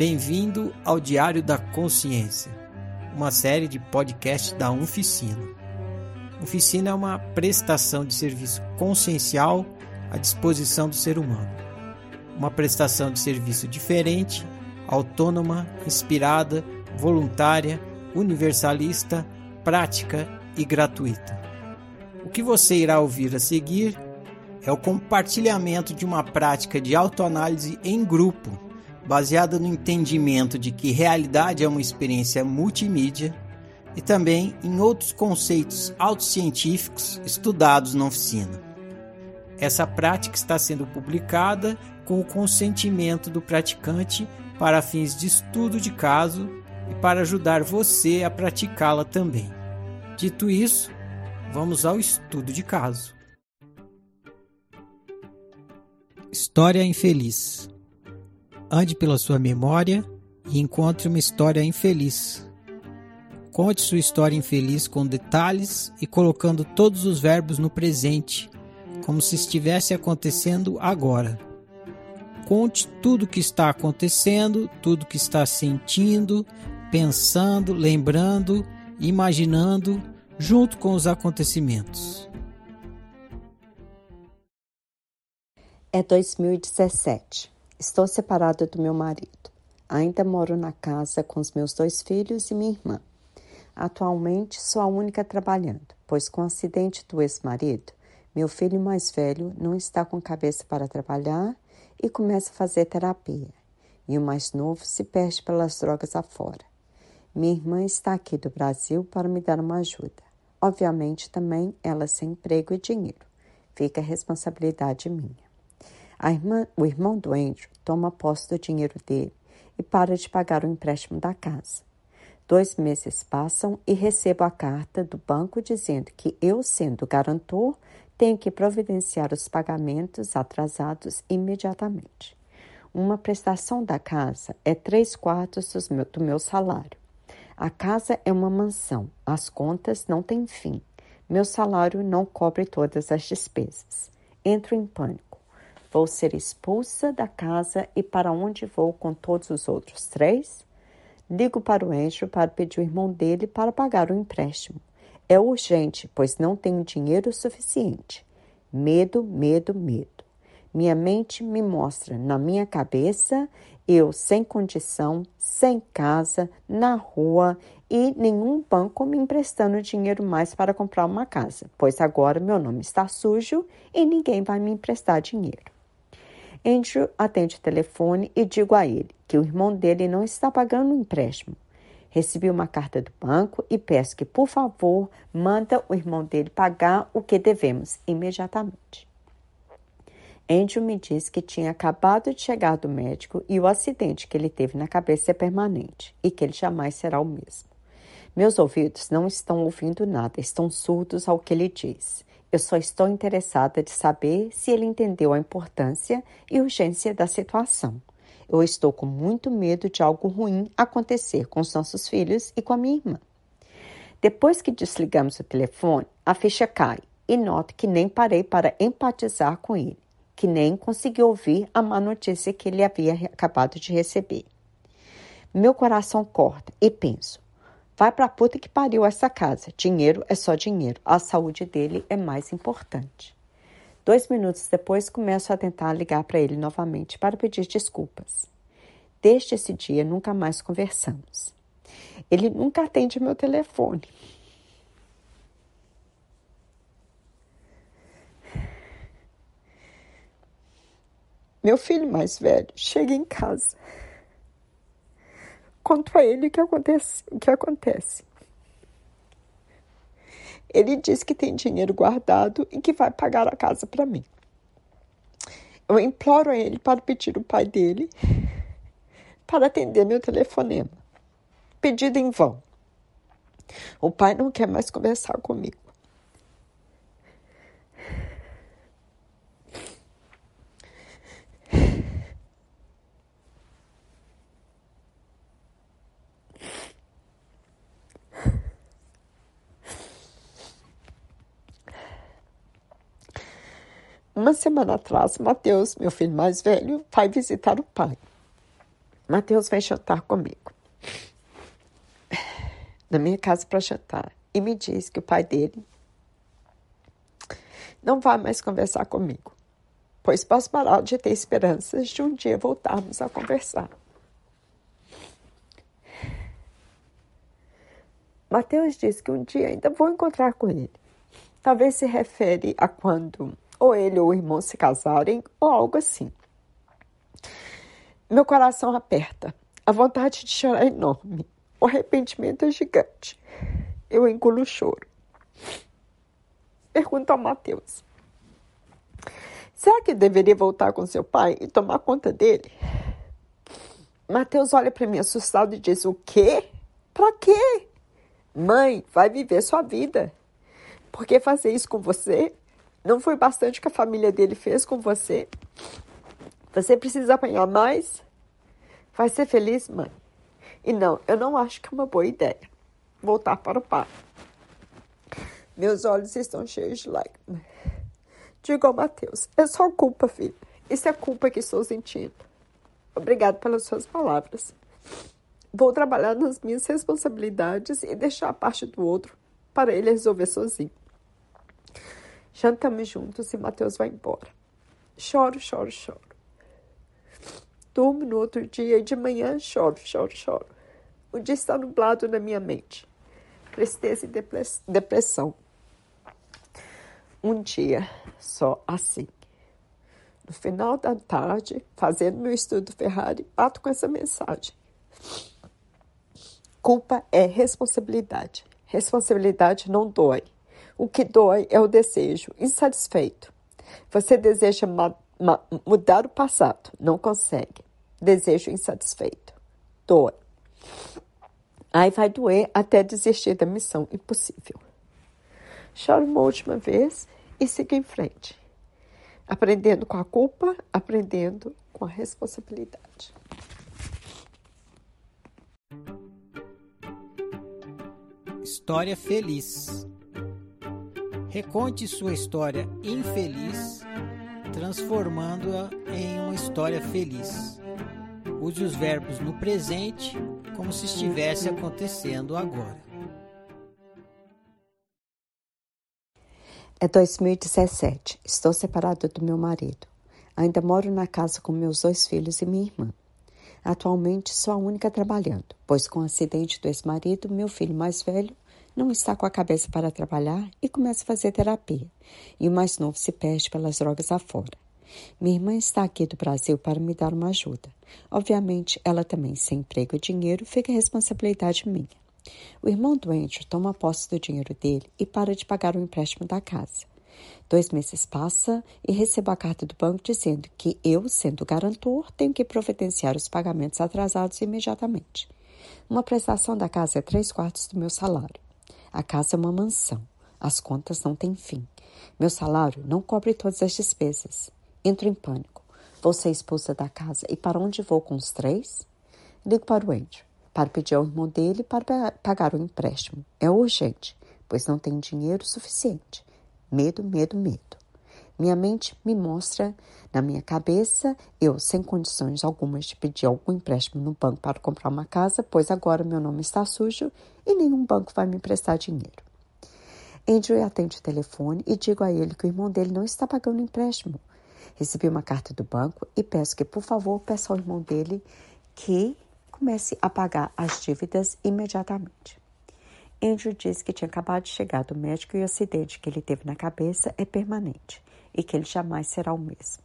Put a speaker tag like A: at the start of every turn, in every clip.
A: Bem-vindo ao Diário da Consciência, uma série de podcast da Unficina. Unficina é uma prestação de serviço consciencial à disposição do ser humano. Uma prestação de serviço diferente, autônoma, inspirada, voluntária, universalista, prática e gratuita. O que você irá ouvir a seguir é o compartilhamento de uma prática de autoanálise em grupo, baseada no entendimento de que realidade é uma experiência multimídia e também em outros conceitos autocientíficos estudados na oficina. Essa prática está sendo publicada com o consentimento do praticante para fins de estudo de caso e para ajudar você a praticá-la também. Dito isso, vamos ao estudo de caso. História infeliz. Ande pela sua memória e encontre uma história infeliz. Conte sua história infeliz com detalhes e colocando todos os verbos no presente, como se estivesse acontecendo agora. Conte tudo o que está acontecendo, tudo o que está sentindo, pensando, lembrando, imaginando, junto com os acontecimentos.
B: É 2017. Estou separada do meu marido. Ainda moro na casa com os meus dois filhos e minha irmã. Atualmente sou a única trabalhando, pois com o acidente do ex-marido, meu filho mais velho não está com cabeça para trabalhar e começa a fazer terapia. E o mais novo se perde pelas drogas afora. Minha irmã está aqui do Brasil para me dar uma ajuda. Obviamente também ela sem emprego e dinheiro. Fica a responsabilidade minha. Irmã, o irmão do Andrew toma posse do dinheiro dele e para de pagar o empréstimo da casa. Dois meses passam e recebo a carta do banco dizendo que eu, sendo garantor, tenho que providenciar os pagamentos atrasados imediatamente. Uma prestação da casa é três quartos do meu salário. A casa é uma mansão, as contas não têm fim. Meu salário não cobre todas as despesas. Entro em pânico. Vou ser expulsa da casa e para onde vou com todos os outros três? Ligo para o Andrew para pedir o irmão dele para pagar o empréstimo. É urgente, pois não tenho dinheiro suficiente. Medo, medo, medo. Minha mente me mostra na minha cabeça eu sem condição, sem casa, na rua e nenhum banco me emprestando dinheiro mais para comprar uma casa, pois agora meu nome está sujo e ninguém vai me emprestar dinheiro. Andrew atende o telefone e digo a ele que o irmão dele não está pagando o empréstimo. Recebi uma carta do banco e peço que, por favor, manda o irmão dele pagar o que devemos imediatamente. Andrew me disse que tinha acabado de chegar do médico e o acidente que ele teve na cabeça é permanente e que ele jamais será o mesmo. Meus ouvidos não estão ouvindo nada, estão surdos ao que ele diz. Eu só estou interessada de saber se ele entendeu a importância e urgência da situação. Eu estou com muito medo de algo ruim acontecer com os nossos filhos e com a minha irmã. Depois que desligamos o telefone, a ficha cai e noto que nem parei para empatizar com ele, que nem consegui ouvir a má notícia que ele havia acabado de receber. Meu coração corta e penso: Vai pra puta que pariu essa casa. Dinheiro é só dinheiro. A saúde dele é mais importante. Dois minutos depois, começo a tentar ligar para ele novamente para pedir desculpas. Desde esse dia, nunca mais conversamos. Ele nunca atende meu telefone. Meu filho mais velho chega em casa conto a ele o que acontece. O que acontece. Ele diz que tem dinheiro guardado e que vai pagar a casa para mim. Eu imploro a ele para pedir o pai dele para atender meu telefonema. Pedido em vão. O pai não quer mais conversar comigo. Uma semana atrás, Mateus, meu filho mais velho, vai visitar o pai. Mateus vem jantar comigo. Na minha casa para jantar. E me diz que o pai dele não vai mais conversar comigo, pois posso parar de ter esperanças de um dia voltarmos a conversar. Mateus diz que um dia ainda vou encontrar com ele. Talvez se refere a quando ou ele ou o irmão se casarem ou algo assim. Meu coração aperta. A vontade de chorar é enorme. O arrependimento é gigante. Eu engulo o choro. Pergunto ao Mateus. Será que deveria voltar com seu pai e tomar conta dele? Mateus olha para mim assustado e diz: O quê? Para quê? Mãe, vai viver sua vida. Por que fazer isso com você? Não foi bastante que a família dele fez com você? Você precisa apanhar mais? Vai ser feliz, mãe? E não, eu não acho que é uma boa ideia voltar para o pai. Meus olhos estão cheios de lágrimas. Digo ao Mateus: é só culpa, filho. Isso é culpa que estou sentindo. Obrigado pelas suas palavras. Vou trabalhar nas minhas responsabilidades e deixar a parte do outro para ele resolver sozinho. Jantamos juntos e Mateus vai embora. Choro, choro, choro. Durmo no outro dia e de manhã choro, choro, choro. O dia está nublado na minha mente. Tristeza e depressão. Um dia só assim. No final da tarde, fazendo meu estudo Ferrari, bato com essa mensagem. Culpa é responsabilidade. Responsabilidade não dói. O que dói é o desejo insatisfeito. Você deseja mudar o passado, não consegue. Desejo insatisfeito. Dói. Aí vai doer até desistir da missão impossível. Choro uma última vez e siga em frente. Aprendendo com a culpa, aprendendo com a responsabilidade.
A: História feliz. Reconte sua história infeliz, transformando-a em uma história feliz. Use os verbos no presente como se estivesse acontecendo agora.
B: É 2017. Estou separada do meu marido. Ainda moro na casa com meus dois filhos e minha irmã. Atualmente sou a única trabalhando, pois com o acidente do ex-marido, meu filho mais velho não está com a cabeça para trabalhar e começa a fazer terapia, e o mais novo se perde pelas drogas afora. Minha irmã está aqui do Brasil para me dar uma ajuda. Obviamente, ela também, sem emprego e dinheiro, fica a responsabilidade minha. O irmão doente toma posse do dinheiro dele e para de pagar o empréstimo da casa. Dois meses passa e recebo a carta do banco dizendo que eu, sendo garantor, tenho que providenciar os pagamentos atrasados imediatamente. Uma prestação da casa é três quartos do meu salário. A casa é uma mansão. As contas não têm fim. Meu salário não cobre todas as despesas. Entro em pânico. Vou ser expulsa da casa. E para onde vou com os três? Ligo para o Andrew, para pedir ao irmão dele para pagar o empréstimo. É urgente, pois não tem dinheiro suficiente. Medo, medo, medo. Minha mente me mostra, na minha cabeça, eu sem condições algumas de pedir algum empréstimo no banco para comprar uma casa, pois agora meu nome está sujo e nenhum banco vai me emprestar dinheiro. Andrew atende o telefone e digo a ele que o irmão dele não está pagando empréstimo. Recebi uma carta do banco e peço que, por favor, peça ao irmão dele que comece a pagar as dívidas imediatamente. Andrew disse que tinha acabado de chegar do médico e o acidente que ele teve na cabeça é permanente e que ele jamais será o mesmo.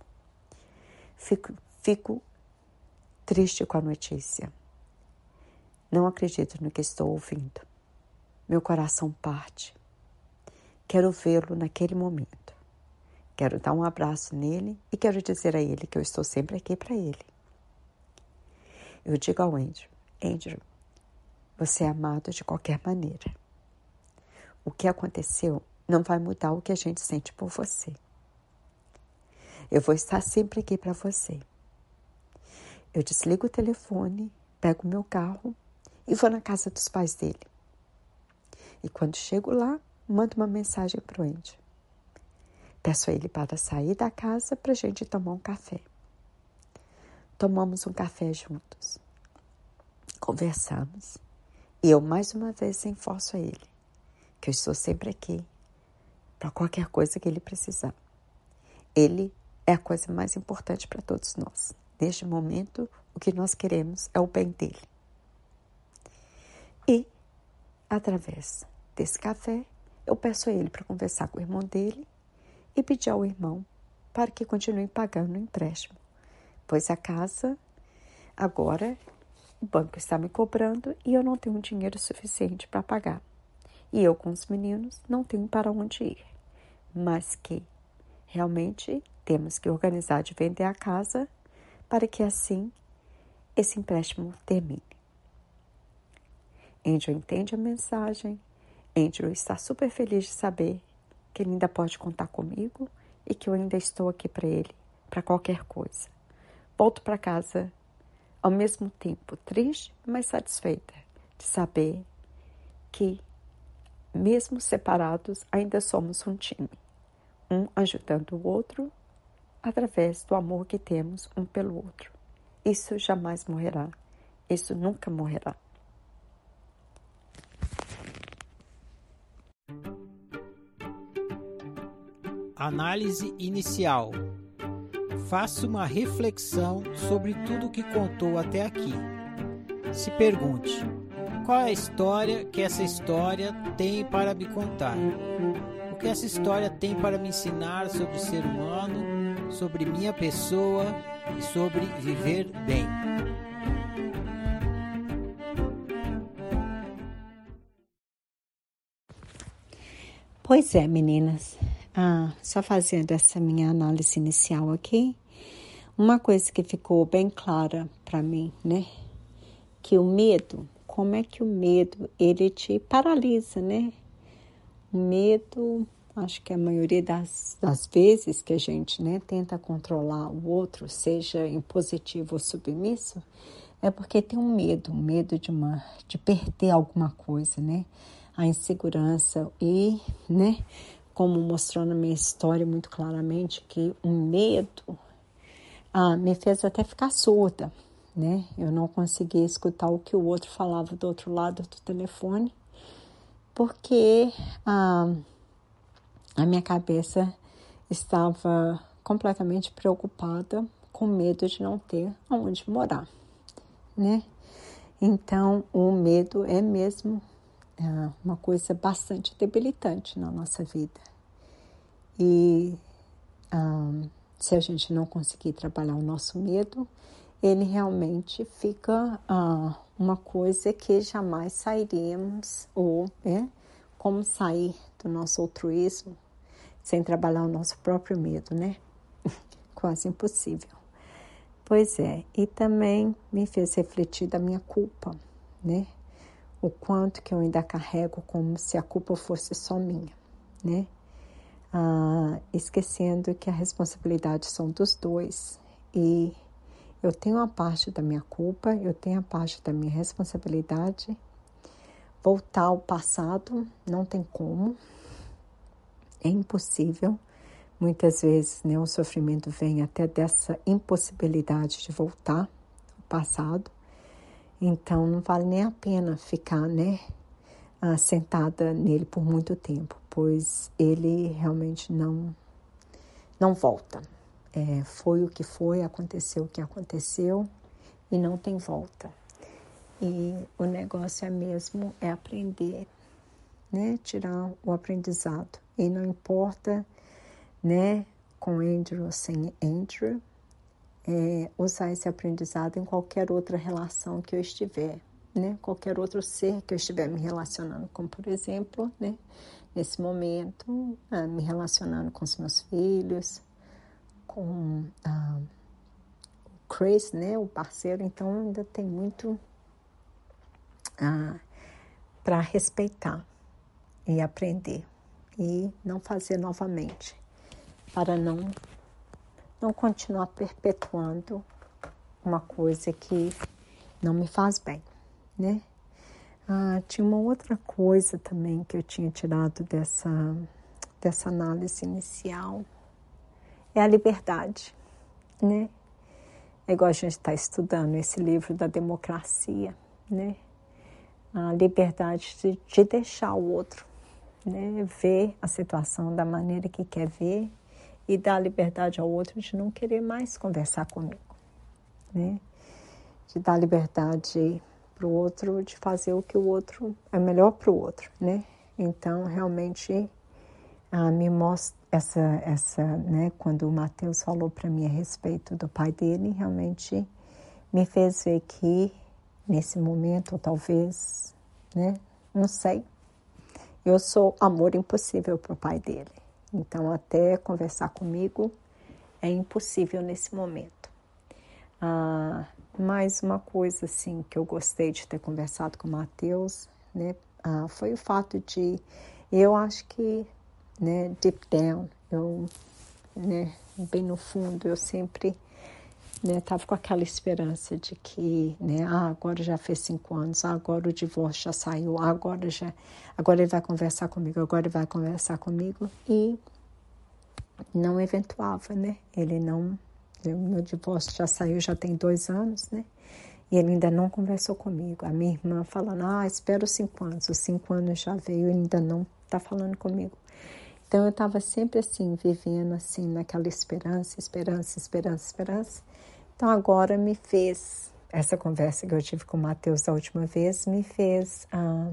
B: Fico, fico triste com a notícia. Não acredito no que estou ouvindo. Meu coração parte. Quero vê-lo naquele momento. Quero dar um abraço nele e quero dizer a ele que eu estou sempre aqui para ele. Eu digo ao Andrew: Andrew, você é amado de qualquer maneira. O que aconteceu não vai mudar o que a gente sente por você. Eu vou estar sempre aqui para você. Eu desligo o telefone, pego o meu carro e vou na casa dos pais dele. E quando chego lá, mando uma mensagem para o Andy. Peço a ele para sair da casa para a gente tomar um café. Tomamos um café juntos.
C: Conversamos. E eu mais uma vez reforço a ele que eu estou sempre aqui para qualquer coisa que ele precisar. Ele é a coisa mais importante para todos nós. Neste momento, o que nós queremos é o bem dele. E, através desse café, eu peço a ele para conversar com o irmão dele e pedir ao irmão para que continue pagando o empréstimo, pois a casa agora o banco está me cobrando e eu não tenho dinheiro suficiente para pagar. E eu com os meninos não tenho para onde ir. Mas que realmente temos que organizar de vender a casa para que assim esse empréstimo termine. Andrew entende a mensagem. Andrew está super feliz de saber que ele ainda pode contar comigo e que eu ainda estou aqui para ele, para qualquer coisa. Volto para casa ao mesmo tempo triste, mas satisfeita de saber que, mesmo separados, ainda somos um time, um ajudando o outro através do amor que temos um pelo outro. Isso jamais morrerá. Isso nunca morrerá.
A: Análise inicial. Faça uma reflexão sobre tudo o que contou até aqui. Se pergunte: qual é a história que essa história tem para me contar? O que essa história tem para me ensinar sobre o ser humano, sobre minha pessoa e sobre viver bem?
C: Pois é, meninas. Ah, só fazendo essa minha análise inicial aqui, uma coisa que ficou bem clara para mim, né? Que o medo, como é que o medo ele te paralisa, né? O medo, acho que a maioria das, das vezes que a gente né, tenta controlar o outro, seja impositivo ou submisso, é porque tem um medo, um medo de, uma, de perder alguma coisa, né? A insegurança e, né? como mostrou na minha história muito claramente, que o medo ah, me fez até ficar surda, né? Eu não conseguia escutar o que o outro falava do outro lado do telefone, porque ah, a minha cabeça estava completamente preocupada, com medo de não ter aonde morar, né? Então, o medo é mesmo é uma coisa bastante debilitante na nossa vida. E um, se a gente não conseguir trabalhar o nosso medo, ele realmente fica uh, uma coisa que jamais sairíamos, ou é como sair do nosso altruísmo sem trabalhar o nosso próprio medo, né? Quase impossível. Pois é, e também me fez refletir da minha culpa, né? o quanto que eu ainda carrego como se a culpa fosse só minha, né? Ah, esquecendo que a responsabilidade são dos dois e eu tenho a parte da minha culpa, eu tenho a parte da minha responsabilidade. Voltar ao passado não tem como, é impossível. Muitas vezes né, o sofrimento vem até dessa impossibilidade de voltar ao passado. Então não vale nem a pena ficar, né, ah, sentada nele por muito tempo, pois ele realmente não não volta. É, foi o que foi, aconteceu o que aconteceu e não tem volta. E o negócio é mesmo é aprender, né, tirar o aprendizado. E não importa, né, com Andrew ou sem Andrew, é, usar esse aprendizado em qualquer outra relação que eu estiver, né? Qualquer outro ser que eu estiver me relacionando, como por exemplo, né? Nesse momento, ah, me relacionando com os meus filhos, com ah, o Chris, né? O parceiro, então ainda tem muito ah, para respeitar e aprender e não fazer novamente, para não não continuar perpetuando uma coisa que não me faz bem, né? Ah, tinha uma outra coisa também que eu tinha tirado dessa, dessa análise inicial, é a liberdade, né? É igual a gente está estudando esse livro da democracia, né? A liberdade de, de deixar o outro, né? Ver a situação da maneira que quer ver e dar liberdade ao outro de não querer mais conversar comigo, né? De dar liberdade para o outro de fazer o que o outro é melhor para o outro, né? Então, realmente, ah, me mostra essa, essa, né? Quando o Mateus falou para mim a respeito do pai dele, realmente me fez ver que nesse momento, talvez, né? Não sei. Eu sou amor impossível para o pai dele. Então, até conversar comigo é impossível nesse momento. Ah, mais uma coisa assim que eu gostei de ter conversado com o Matheus, né, ah, foi o fato de eu acho que, né, deep down, eu, né, bem no fundo, eu sempre né, tava com aquela esperança de que, né, ah, agora já fez cinco anos, ah, agora o divórcio já saiu, ah, agora já, agora ele vai conversar comigo, agora ele vai conversar comigo e não eventuava, né? Ele não, o meu divórcio já saiu, já tem dois anos, né? E ele ainda não conversou comigo. A minha irmã falando, ah, espero cinco anos. Os cinco anos já veio e ainda não está falando comigo. Então eu estava sempre assim, vivendo assim, naquela esperança, esperança, esperança, esperança. Então agora me fez, essa conversa que eu tive com o Matheus da última vez, me fez ah,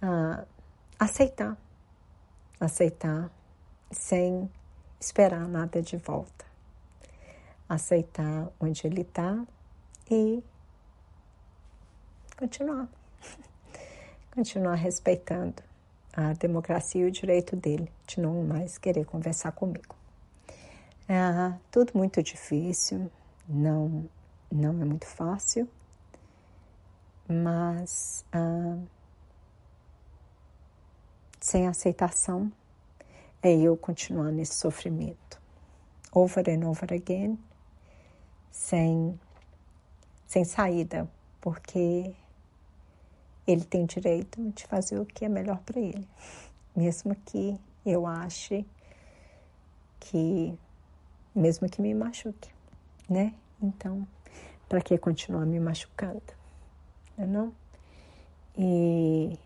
C: ah, aceitar, aceitar sem esperar nada de volta. Aceitar onde ele está e continuar. continuar respeitando a democracia e o direito dele de não mais querer conversar comigo. É tudo muito difícil, não, não é muito fácil, mas ah, sem aceitação é eu continuar nesse sofrimento, over and over again, sem, sem saída, porque ele tem direito de fazer o que é melhor para ele, mesmo que eu ache que mesmo que me machuque, né? Então, para que continuar me machucando? Não, é não? E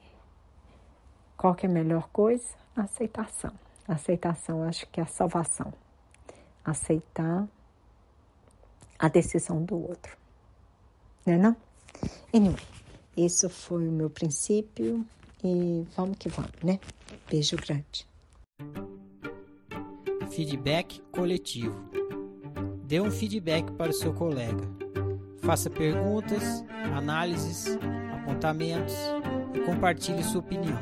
C: qual que é a melhor coisa? Aceitação. Aceitação, acho que é a salvação. Aceitar a decisão do outro. Não é não? Anyway, isso foi o meu princípio e vamos que vamos, né? Beijo grande.
A: Feedback coletivo. Dê um feedback para o seu colega. Faça perguntas, análises, apontamentos e compartilhe sua opinião.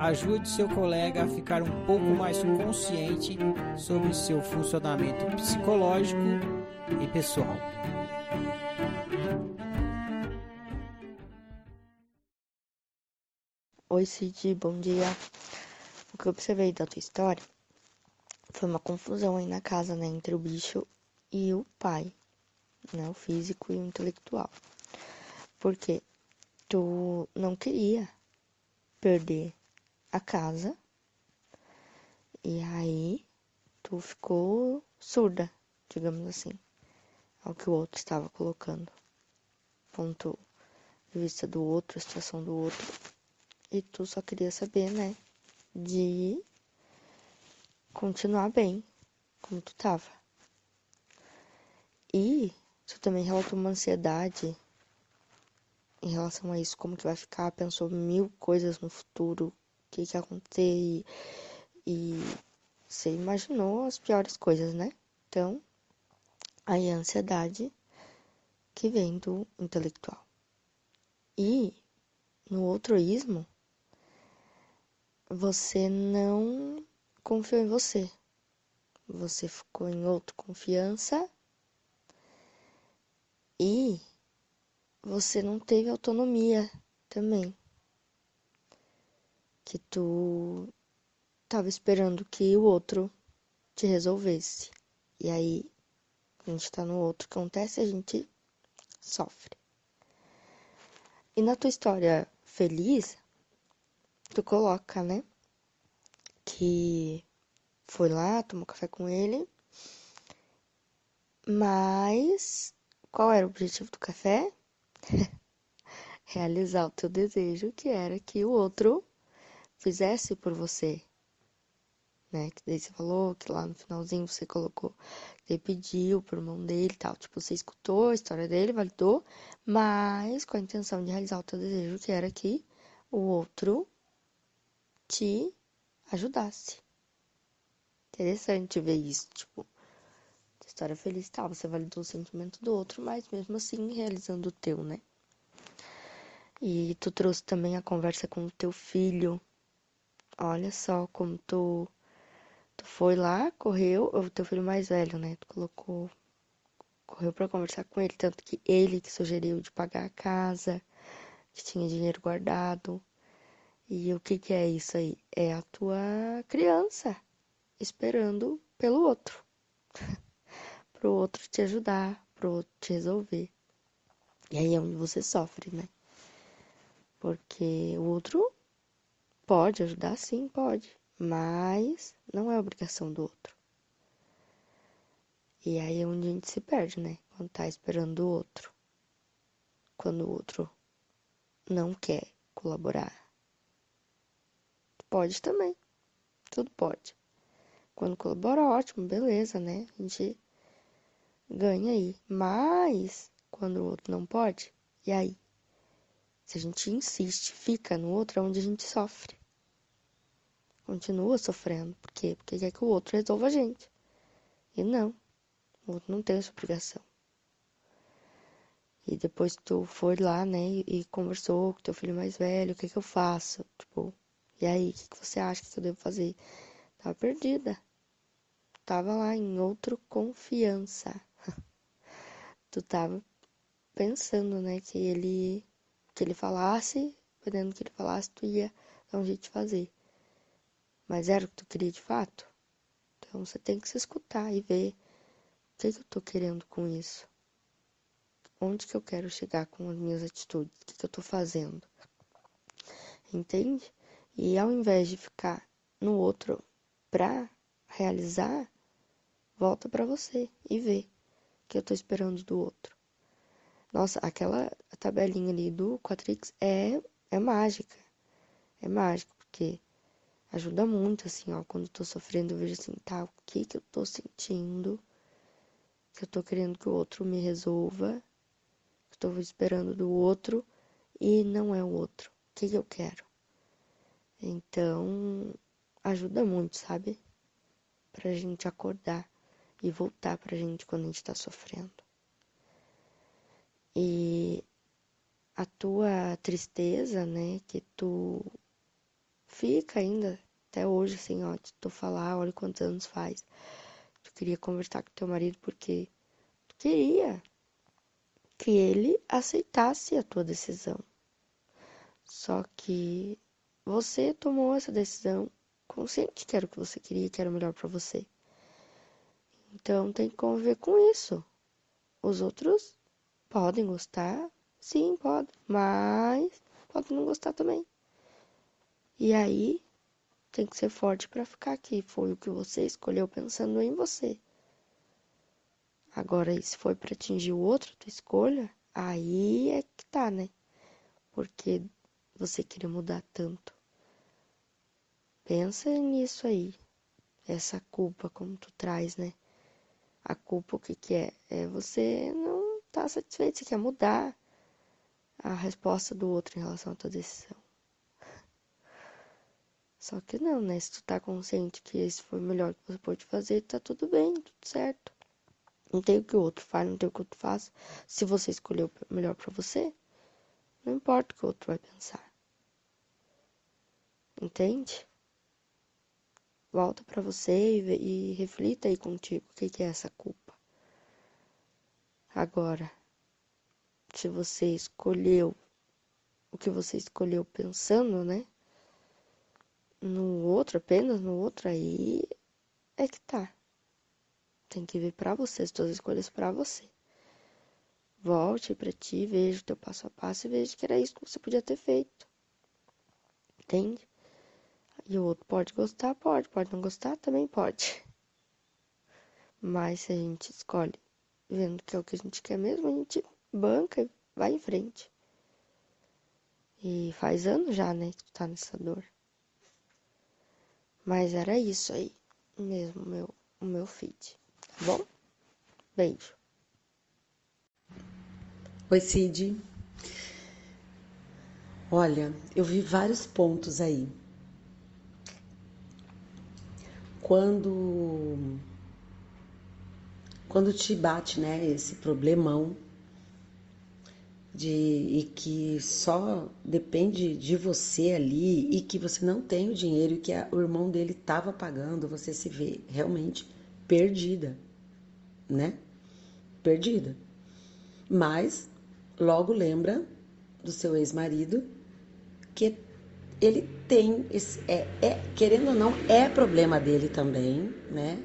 A: Ajude seu colega a ficar um pouco mais consciente sobre seu funcionamento psicológico e pessoal.
D: Oi, Cid, bom dia. O que eu observei da tua história foi uma confusão aí na casa, né, entre o bicho e o pai, né, o físico e o intelectual. Porque tu não queria perder a casa e aí tu ficou surda, digamos assim, ao que o outro estava colocando. Ponto de vista do outro, situação do outro. E tu só queria saber, né, de continuar bem, como tu tava. E tu também relatou uma ansiedade em relação a isso, como que vai ficar, pensou mil coisas no futuro, o que que acontecer e, e você imaginou as piores coisas, né? Então, aí a ansiedade que vem do intelectual. E no outro ismo, você não confiou em você. Você ficou em autoconfiança e você não teve autonomia também. Que tu tava esperando que o outro te resolvesse. E aí, a gente tá no outro acontece, a gente sofre. E na tua história feliz, tu coloca, né? Que foi lá, tomou café com ele. Mas qual era o objetivo do café? realizar o teu desejo, que era que o outro fizesse por você. Né? Que daí você falou que lá no finalzinho você colocou, ele pediu por mão dele e tal. Tipo, você escutou a história dele, validou, mas com a intenção de realizar o teu desejo, que era que o outro te ajudasse. Interessante ver isso, tipo, história feliz tal, você validou o sentimento do outro, mas mesmo assim realizando o teu, né? E tu trouxe também a conversa com o teu filho. Olha só como tu, tu foi lá, correu, o teu filho mais velho, né? Tu colocou, correu para conversar com ele, tanto que ele que sugeriu de pagar a casa, que tinha dinheiro guardado. E o que que é isso aí? É a tua criança esperando pelo outro. pro outro te ajudar, pro outro te resolver. E aí é onde você sofre, né? Porque o outro pode ajudar, sim, pode, mas não é obrigação do outro. E aí é onde a gente se perde, né? Quando tá esperando o outro. Quando o outro não quer colaborar. Pode também. Tudo pode. Quando colabora, ótimo, beleza, né? A gente ganha aí. Mas quando o outro não pode, e aí? Se a gente insiste, fica no outro, é onde a gente sofre. Continua sofrendo. Por quê? Porque quer que o outro resolva a gente. E não. O outro não tem essa obrigação. E depois tu foi lá, né, e, conversou com teu filho mais velho, o que que eu faço? Tipo, e aí, o que, que você acha que eu devo fazer? Tava perdida. Tava lá em outro confiança. tu tava pensando, né, que ele que ele falasse, dependendo do que ele falasse, tu ia dar um jeito de fazer. Mas era o que tu queria de fato? Então você tem que se escutar e ver o que, que eu tô querendo com isso. Onde que eu quero chegar com as minhas atitudes? O que, que eu tô fazendo? Entende? E ao invés de ficar no outro pra realizar, volta para você e vê o que eu tô esperando do outro. Nossa, aquela tabelinha ali do Quatrix é, é mágica. É mágica, porque ajuda muito, assim, ó. Quando eu tô sofrendo, eu vejo assim, tá, o que que eu tô sentindo? Que eu tô querendo que o outro me resolva. Que eu tô esperando do outro e não é o outro. O que que eu quero? Então, ajuda muito, sabe? Pra gente acordar e voltar pra gente quando a gente tá sofrendo. E a tua tristeza, né, que tu fica ainda até hoje, assim, ó, de tu falar, olha quantos anos faz. Tu queria conversar com teu marido porque tu queria que ele aceitasse a tua decisão. Só que você tomou essa decisão consciente que era o que você queria, que era o melhor para você. Então tem que conviver com isso. Os outros Podem gostar? Sim, pode. Mas podem não gostar também. E aí tem que ser forte para ficar aqui. Foi o que você escolheu pensando em você. Agora, se foi para atingir o outro, tua escolha, aí é que tá, né? Porque você queria mudar tanto. Pensa nisso aí. Essa culpa como tu traz, né? A culpa o que que é? É você não tá satisfeito, você quer mudar a resposta do outro em relação à tua decisão. Só que não, né? Se tu tá consciente que esse foi o melhor que você pode fazer, tá tudo bem, tudo certo. Não tem o que o outro faz, não tem o que o outro faça. Se você escolheu o melhor para você, não importa o que o outro vai pensar. Entende? Volta para você e, e, reflita aí contigo o que, que é essa culpa. Agora, se você escolheu o que você escolheu pensando, né? No outro, apenas no outro, aí é que tá. Tem que ver para você, as suas escolhas para você. Volte para ti, veja o teu passo a passo e veja que era isso que você podia ter feito. Entende? E o outro pode gostar, pode, pode não gostar, também pode. Mas se a gente escolhe vendo que é o que a gente quer mesmo, a gente banca vai em frente. E faz anos já, né, que tu tá nessa dor. Mas era isso aí mesmo, meu, o meu feed. Tá bom? Beijo.
E: Oi, Cid. Olha, eu vi vários pontos aí. Quando quando te bate, né, esse problemão de e que só depende de você ali e que você não tem o dinheiro e que a, o irmão dele estava pagando, você se vê realmente perdida, né? Perdida. Mas logo lembra do seu ex-marido que ele tem é, é, querendo ou não é problema dele também, né?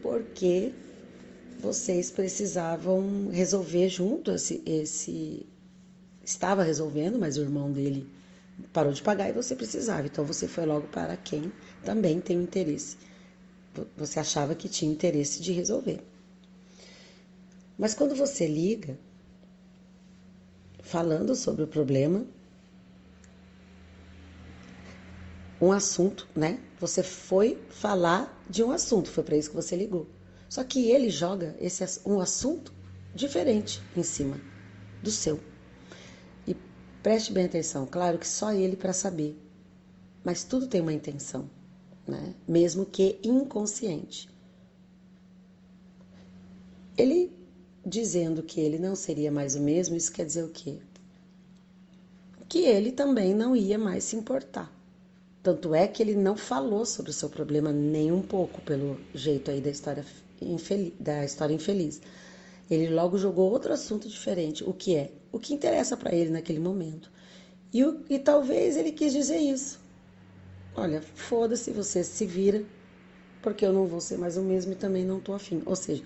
E: Porque vocês precisavam resolver junto esse, esse estava resolvendo, mas o irmão dele parou de pagar e você precisava. Então você foi logo para quem também tem interesse. Você achava que tinha interesse de resolver. Mas quando você liga, falando sobre o problema, um assunto, né? Você foi falar de um assunto, foi para isso que você ligou. Só que ele joga esse um assunto diferente em cima do seu. Preste bem atenção, claro que só ele para saber, mas tudo tem uma intenção, né? mesmo que inconsciente. Ele dizendo que ele não seria mais o mesmo, isso quer dizer o quê? Que ele também não ia mais se importar. Tanto é que ele não falou sobre o seu problema nem um pouco, pelo jeito aí da história infeliz, da história infeliz. Ele logo jogou outro assunto diferente, o que é o que interessa para ele naquele momento. E, o, e talvez ele quis dizer isso. Olha, foda-se, você se vira, porque eu não vou ser mais o mesmo e também não estou afim. Ou seja,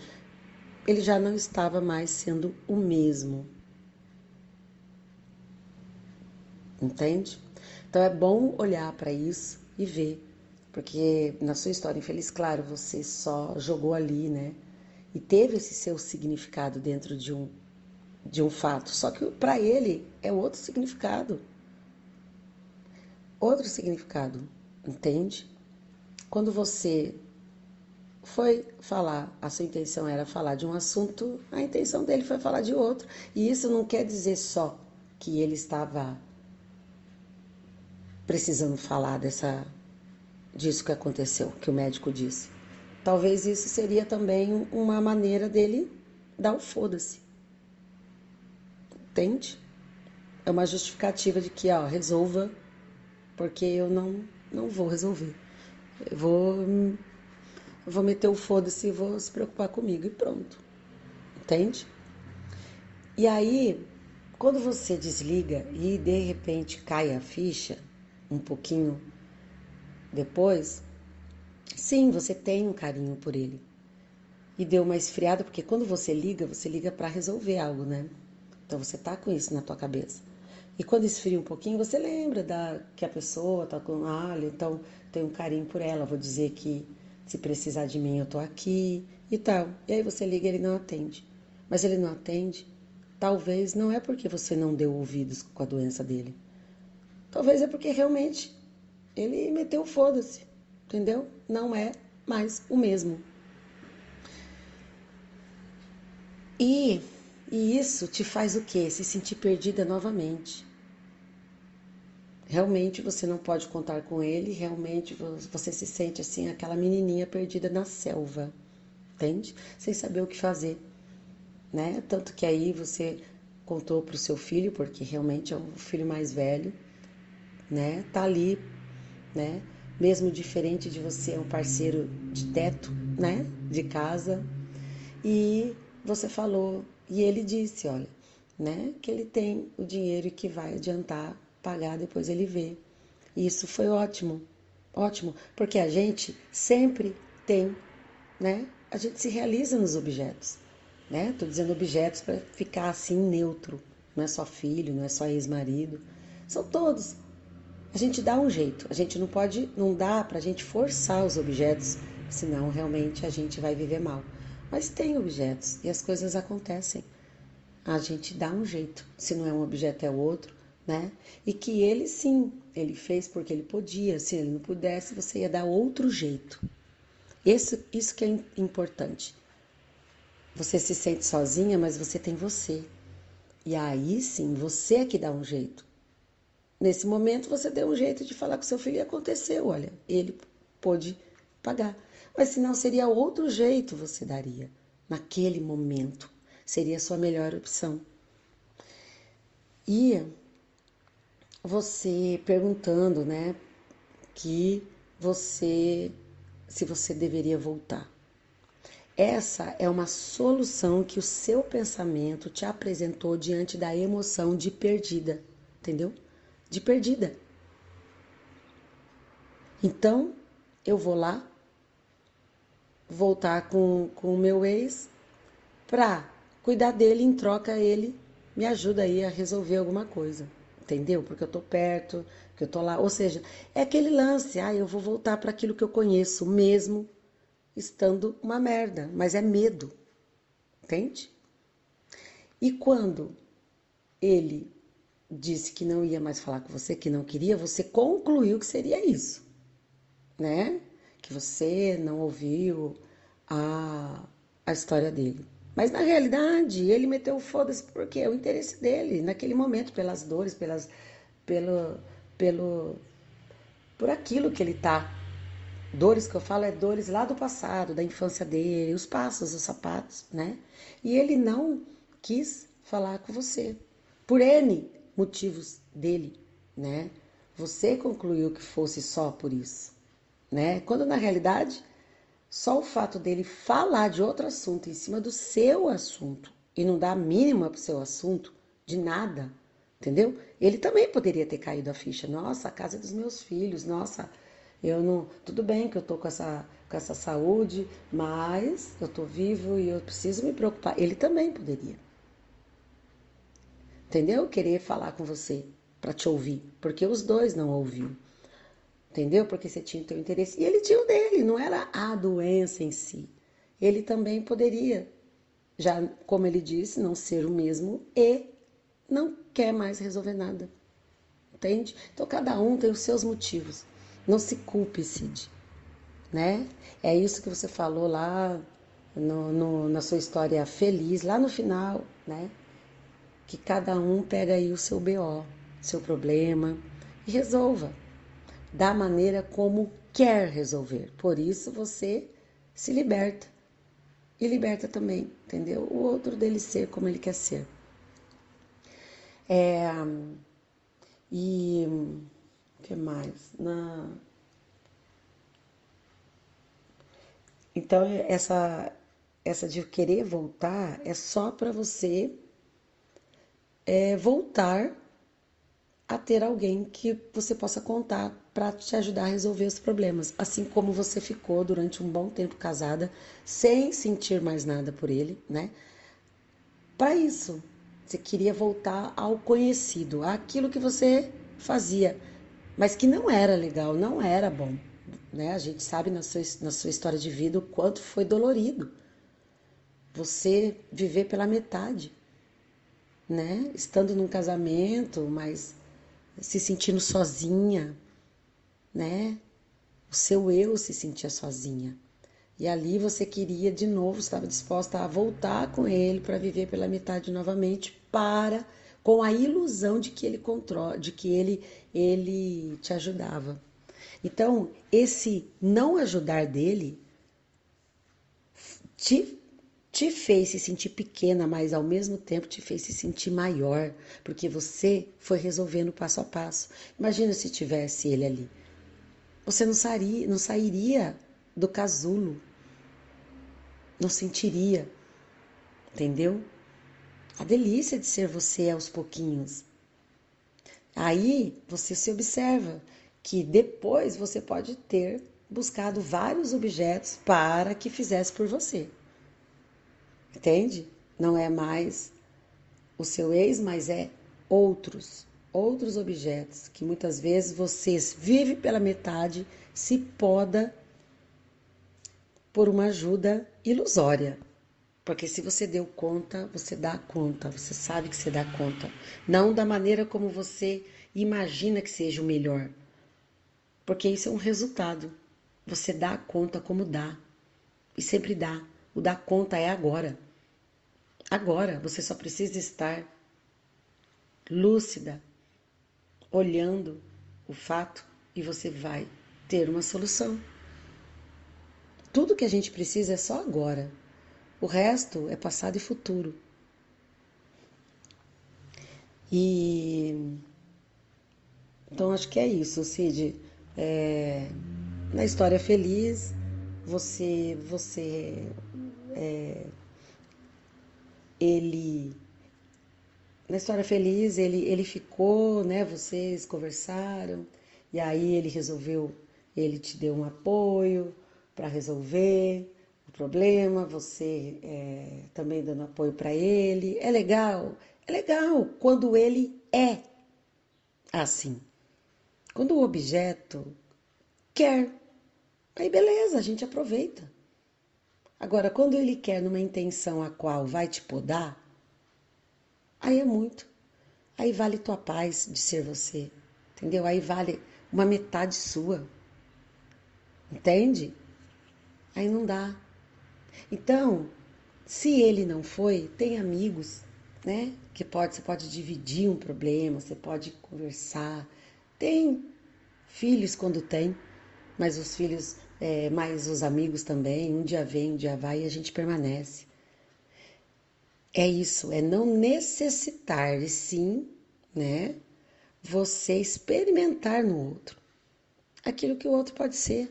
E: ele já não estava mais sendo o mesmo. Entende? Então é bom olhar para isso e ver, porque na sua história infeliz, claro, você só jogou ali, né? E teve esse seu significado dentro de um de um fato, só que para ele é outro significado. Outro significado, entende? Quando você foi falar, a sua intenção era falar de um assunto, a intenção dele foi falar de outro. E isso não quer dizer só que ele estava precisando falar dessa disso que aconteceu, que o médico disse. Talvez isso seria também uma maneira dele dar o foda-se entende? É uma justificativa de que, ó, resolva, porque eu não, não vou resolver. Eu vou, vou meter o foda-se e vou se preocupar comigo e pronto. Entende? E aí, quando você desliga e de repente cai a ficha, um pouquinho depois, sim, você tem um carinho por ele. E deu uma esfriada, porque quando você liga, você liga para resolver algo, né? Então você tá com isso na tua cabeça. E quando esfria um pouquinho, você lembra da que a pessoa tá com alho, então tem um carinho por ela, vou dizer que se precisar de mim eu tô aqui e tal. E aí você liga e ele não atende. Mas ele não atende, talvez não é porque você não deu ouvidos com a doença dele. Talvez é porque realmente ele meteu foda-se, entendeu? Não é mais o mesmo. E e isso te faz o quê? Se sentir perdida novamente. Realmente você não pode contar com ele, realmente você se sente assim, aquela menininha perdida na selva, entende? Sem saber o que fazer, né? Tanto que aí você contou para o seu filho, porque realmente é o filho mais velho, né? Tá ali, né? Mesmo diferente de você, é um parceiro de teto, né? De casa. E você falou e ele disse, olha, né, que ele tem o dinheiro e que vai adiantar pagar, depois ele vê. E isso foi ótimo, ótimo, porque a gente sempre tem, né? A gente se realiza nos objetos, né? Tô dizendo objetos para ficar assim neutro. Não é só filho, não é só ex-marido, são todos. A gente dá um jeito. A gente não pode, não dá para a gente forçar os objetos, senão realmente a gente vai viver mal. Mas tem objetos e as coisas acontecem. a gente dá um jeito. Se não é um objeto, é outro, né? E que ele sim, ele fez porque ele podia. Se ele não pudesse, você ia dar outro jeito. Isso, isso que é importante. Você se sente sozinha, mas você tem você. E aí sim, você é que dá um jeito. Nesse momento, você deu um jeito de falar com seu filho e aconteceu. Olha, ele pôde pagar. Mas se não, seria outro jeito você daria naquele momento. Seria a sua melhor opção. E você perguntando, né, que você se você deveria voltar. Essa é uma solução que o seu pensamento te apresentou diante da emoção de perdida, entendeu? De perdida. Então, eu vou lá voltar com, com o meu ex para cuidar dele, em troca ele me ajuda aí a resolver alguma coisa, entendeu? Porque eu tô perto, que eu tô lá, ou seja, é aquele lance, ah, eu vou voltar para aquilo que eu conheço, mesmo estando uma merda, mas é medo, entende? E quando ele disse que não ia mais falar com você, que não queria, você concluiu que seria isso, né? Que você não ouviu a, a história dele. Mas na realidade, ele meteu foda-se porque é o interesse dele, naquele momento, pelas dores, pelas, pelo, pelo, por aquilo que ele tá. Dores que eu falo é dores lá do passado, da infância dele, os passos, os sapatos, né? E ele não quis falar com você, por N motivos dele, né? Você concluiu que fosse só por isso, né? Quando na realidade só o fato dele falar de outro assunto em cima do seu assunto e não dar a mínima pro seu assunto, de nada, entendeu? Ele também poderia ter caído a ficha. Nossa, a casa dos meus filhos, nossa, eu não. Tudo bem que eu tô com essa, com essa saúde, mas eu tô vivo e eu preciso me preocupar. Ele também poderia. Entendeu? Querer falar com você para te ouvir, porque os dois não ouviram entendeu? Porque você tinha o teu interesse. E ele tinha o dele, não era a doença em si. Ele também poderia, já como ele disse, não ser o mesmo e não quer mais resolver nada. Entende? Então cada um tem os seus motivos. Não se culpe, Cid. Né? É isso que você falou lá no, no, na sua história feliz, lá no final, né? Que cada um pega aí o seu BO, seu problema e resolva da maneira como quer resolver. Por isso você se liberta e liberta também, entendeu? O outro dele ser como ele quer ser. É, e o que mais? Na, então essa essa de querer voltar é só para você é, voltar a ter alguém que você possa contar para te ajudar a resolver os problemas, assim como você ficou durante um bom tempo casada sem sentir mais nada por ele, né? Para isso, você queria voltar ao conhecido, àquilo que você fazia, mas que não era legal, não era bom, né? A gente sabe na sua, na sua história de vida o quanto foi dolorido você viver pela metade, né? Estando num casamento, mas se sentindo sozinha, né? O seu eu se sentia sozinha. E ali você queria de novo, estava disposta a voltar com ele para viver pela metade novamente, para com a ilusão de que ele controla, de que ele ele te ajudava. Então, esse não ajudar dele te te fez se sentir pequena, mas ao mesmo tempo te fez se sentir maior, porque você foi resolvendo passo a passo. Imagina se tivesse ele ali. Você não sairia, não sairia do casulo. Não sentiria. Entendeu? A delícia de ser você aos pouquinhos. Aí você se observa que depois você pode ter buscado vários objetos para que fizesse por você. Entende? Não é mais o seu ex, mas é outros, outros objetos que muitas vezes você vive pela metade, se poda por uma ajuda ilusória, Porque se você deu conta, você dá conta, você sabe que você dá conta. Não da maneira como você imagina que seja o melhor. Porque isso é um resultado. Você dá conta como dá. E sempre dá. O dar conta é agora. Agora, você só precisa estar lúcida, olhando o fato e você vai ter uma solução. Tudo que a gente precisa é só agora. O resto é passado e futuro. E então acho que é isso, Cid. É... Na história feliz, você, você, é... ele, na história feliz, ele, ele ficou, né? Vocês conversaram e aí ele resolveu, ele te deu um apoio para resolver o problema, você é, também dando apoio para ele. É legal, é legal quando ele é assim. Quando o objeto quer, aí beleza, a gente aproveita. Agora, quando ele quer numa intenção a qual vai te podar, aí é muito. Aí vale tua paz de ser você, entendeu? Aí vale uma metade sua, entende? Aí não dá. Então, se ele não foi, tem amigos, né? Que pode, você pode dividir um problema, você pode conversar. Tem filhos quando tem, mas os filhos, é, mais os amigos também. Um dia vem, um dia vai e a gente permanece. É isso, é não necessitar, e sim, né? Você experimentar no outro aquilo que o outro pode ser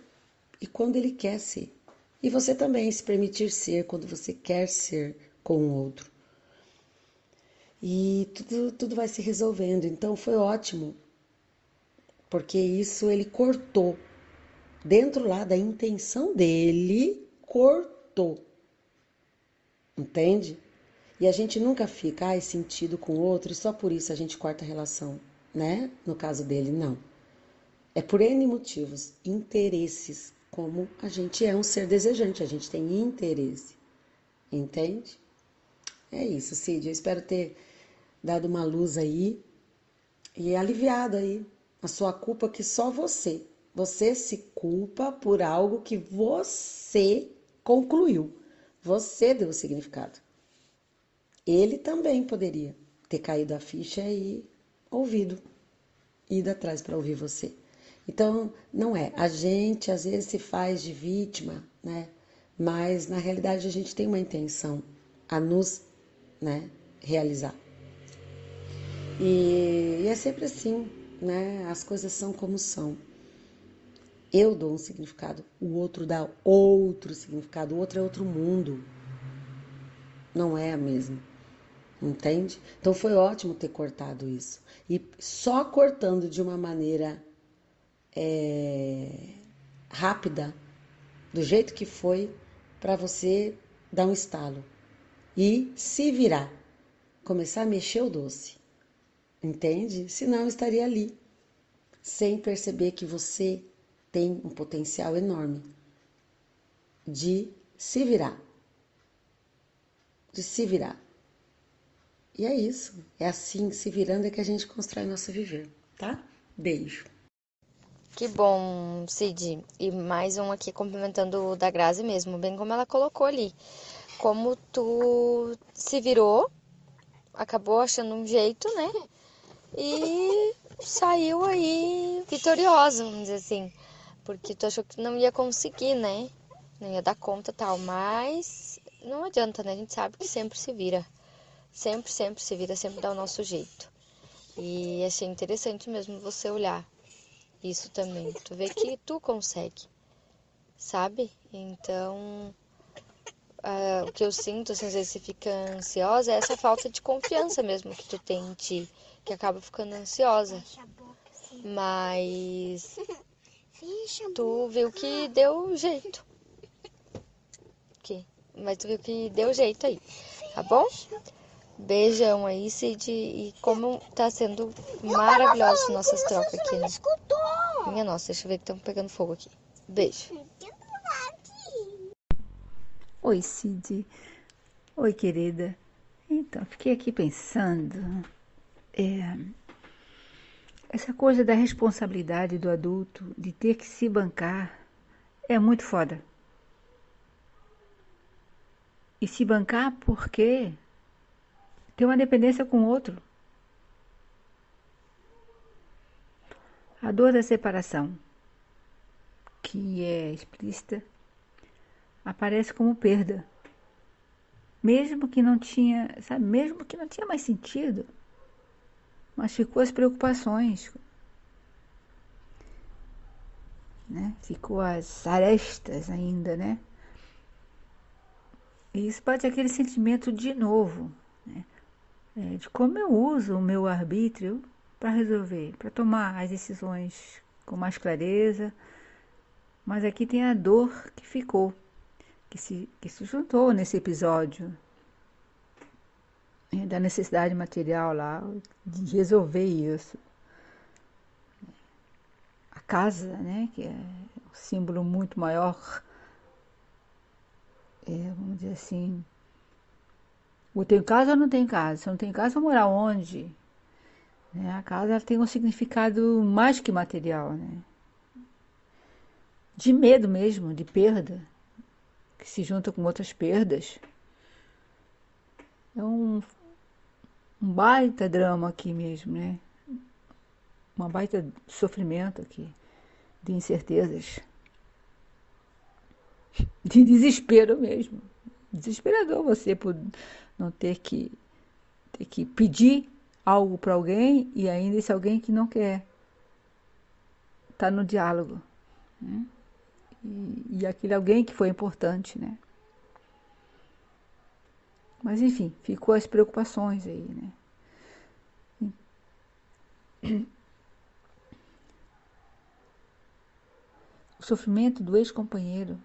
E: e quando ele quer ser. E você também se permitir ser quando você quer ser com o outro. E tudo, tudo vai se resolvendo. Então foi ótimo, porque isso ele cortou. Dentro lá da intenção dele, cortou. Entende? E a gente nunca fica, ai, sentido com o outro, e só por isso a gente corta a relação, né? No caso dele, não. É por N motivos, interesses como a gente é um ser desejante, a gente tem interesse. Entende? É isso, Cid. Eu espero ter dado uma luz aí e aliviado aí a sua culpa que só você. Você se culpa por algo que você concluiu. Você deu o significado. Ele também poderia ter caído a ficha e ouvido, ido atrás para ouvir você. Então, não é. A gente às vezes se faz de vítima, né? Mas na realidade a gente tem uma intenção a nos, né, realizar. E, e é sempre assim, né? As coisas são como são. Eu dou um significado, o outro dá outro significado, o outro é outro mundo. Não é a mesma. Entende? Então foi ótimo ter cortado isso. E só cortando de uma maneira é, rápida, do jeito que foi, para você dar um estalo e se virar, começar a mexer o doce, entende? Senão estaria ali, sem perceber que você tem um potencial enorme de se virar, de se virar. E é isso, é assim, se virando é que a gente constrói nosso viver, tá? Beijo.
F: Que bom, Cid. E mais um aqui complementando o da Grazi mesmo, bem como ela colocou ali. Como tu se virou, acabou achando um jeito, né? E saiu aí vitoriosa, vamos dizer assim. Porque tu achou que não ia conseguir, né? Não ia dar conta tal. Mas não adianta, né? A gente sabe que sempre se vira. Sempre, sempre se vira, sempre dá o nosso jeito. E achei interessante mesmo você olhar isso também. Tu vê que tu consegue, sabe? Então, uh, o que eu sinto, assim, às vezes você fica ansiosa, é essa falta de confiança mesmo que tu tem em ti, que acaba ficando ansiosa. Mas tu viu que deu jeito. Que? Mas tu viu que deu jeito aí, tá bom? Beijão aí, Cid. E como tá sendo maravilhoso nossas trocas aqui, né? Minha nossa, deixa eu ver que estão pegando fogo aqui. Beijo.
G: Oi, Cid. Oi, querida. Então, fiquei aqui pensando. É, essa coisa da responsabilidade do adulto, de ter que se bancar, é muito foda. E se bancar porque tem uma dependência com o outro. A dor da separação, que é explícita, aparece como perda. Mesmo que não tinha, sabe, mesmo que não tinha mais sentido, mas ficou as preocupações, né? Ficou as arestas ainda, né? E isso bate aquele sentimento de novo, né? É, de como eu uso o meu arbítrio para resolver, para tomar as decisões com mais clareza. Mas aqui tem a dor que ficou, que se, que se juntou nesse episódio da necessidade material lá, de resolver isso. A casa, né, que é um símbolo muito maior, é, vamos dizer assim, ou tenho casa ou não tenho casa? Se não tenho casa, vou morar onde? Né? A casa tem um significado mais que material, né? De medo mesmo, de perda, que se junta com outras perdas. É um, um baita drama aqui mesmo, né? Uma baita sofrimento aqui, de incertezas, de desespero mesmo. Desesperador você por não ter que, ter que pedir algo para alguém e ainda esse alguém que não quer. Está no diálogo. Né? E, e aquele alguém que foi importante, né? Mas enfim, ficou as preocupações aí, né? O sofrimento do ex-companheiro.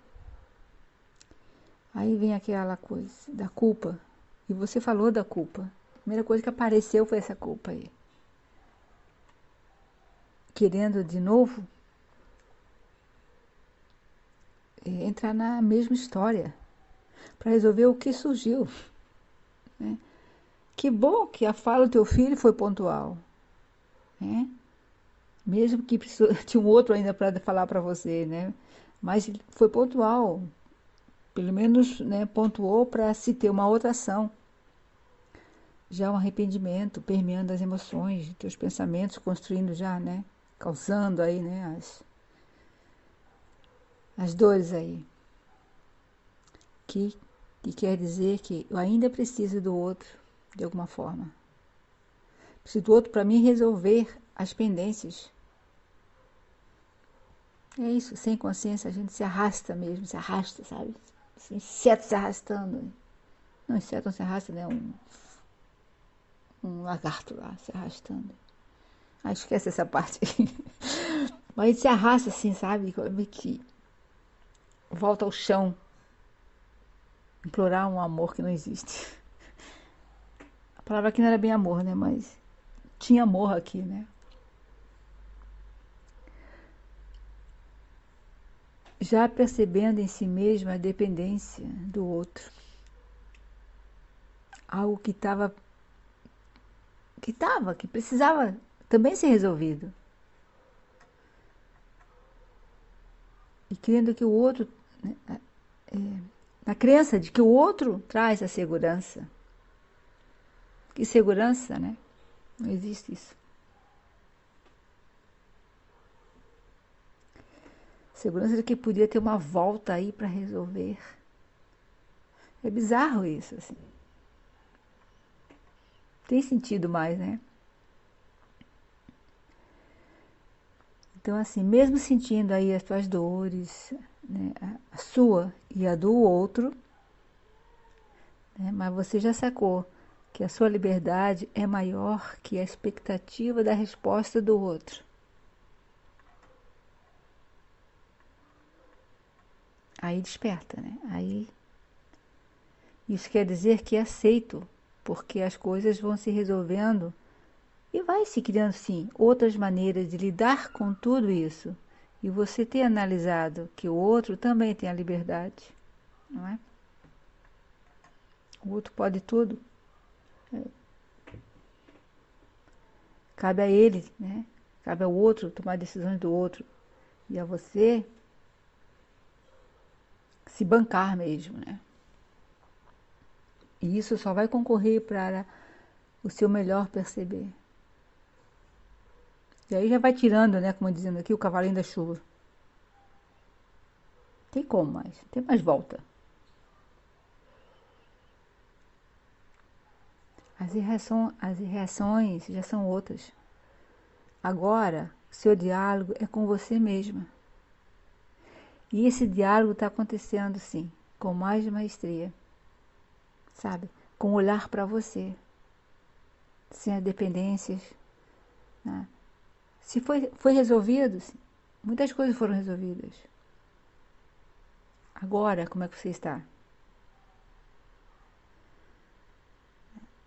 G: Aí vem aquela coisa da culpa. E você falou da culpa. A primeira coisa que apareceu foi essa culpa aí. Querendo de novo é, entrar na mesma história para resolver o que surgiu. Né? Que bom que a fala do teu filho foi pontual. Né? Mesmo que tinha um outro ainda para falar para você, né? Mas foi pontual. Pelo menos né, pontuou para se ter uma outra ação já um arrependimento permeando as emoções, teus pensamentos, construindo já, né? Causando aí, né? As, as dores aí. Que, que quer dizer que eu ainda preciso do outro, de alguma forma. Preciso do outro para mim resolver as pendências. É isso, sem consciência a gente se arrasta mesmo, se arrasta, sabe? Inseto se arrastando. Não, inseto não se arrasta, né? Um um lagarto lá se arrastando. Ah, esquece essa parte aí. Mas ele se arrasta assim, sabe? Como que volta ao chão. Implorar um amor que não existe. A palavra aqui não era bem amor, né? Mas tinha amor aqui, né? Já percebendo em si mesma a dependência do outro. Algo que estava que estava, que precisava também ser resolvido. E crendo que o outro, né, é, na crença de que o outro traz a segurança. Que segurança, né? Não existe isso. Segurança de que podia ter uma volta aí para resolver. É bizarro isso, assim tem sentido mais, né? Então, assim, mesmo sentindo aí as tuas dores, né, a sua e a do outro, né, mas você já sacou que a sua liberdade é maior que a expectativa da resposta do outro. Aí desperta, né? Aí isso quer dizer que é aceito porque as coisas vão se resolvendo e vai se criando, sim, outras maneiras de lidar com tudo isso. E você ter analisado que o outro também tem a liberdade, não é? O outro pode tudo. É. Cabe a ele, né? Cabe ao outro tomar decisões do outro. E a você se bancar mesmo, né? E isso só vai concorrer para o seu melhor perceber. E aí já vai tirando, né, como dizendo aqui, o cavalinho da chuva. Tem como mais, tem mais volta. As, as reações já são outras. Agora, seu diálogo é com você mesma. E esse diálogo está acontecendo, sim, com mais maestria, sabe? Com olhar para você, sem as dependências. Né? Se foi, foi resolvido, muitas coisas foram resolvidas. Agora, como é que você está?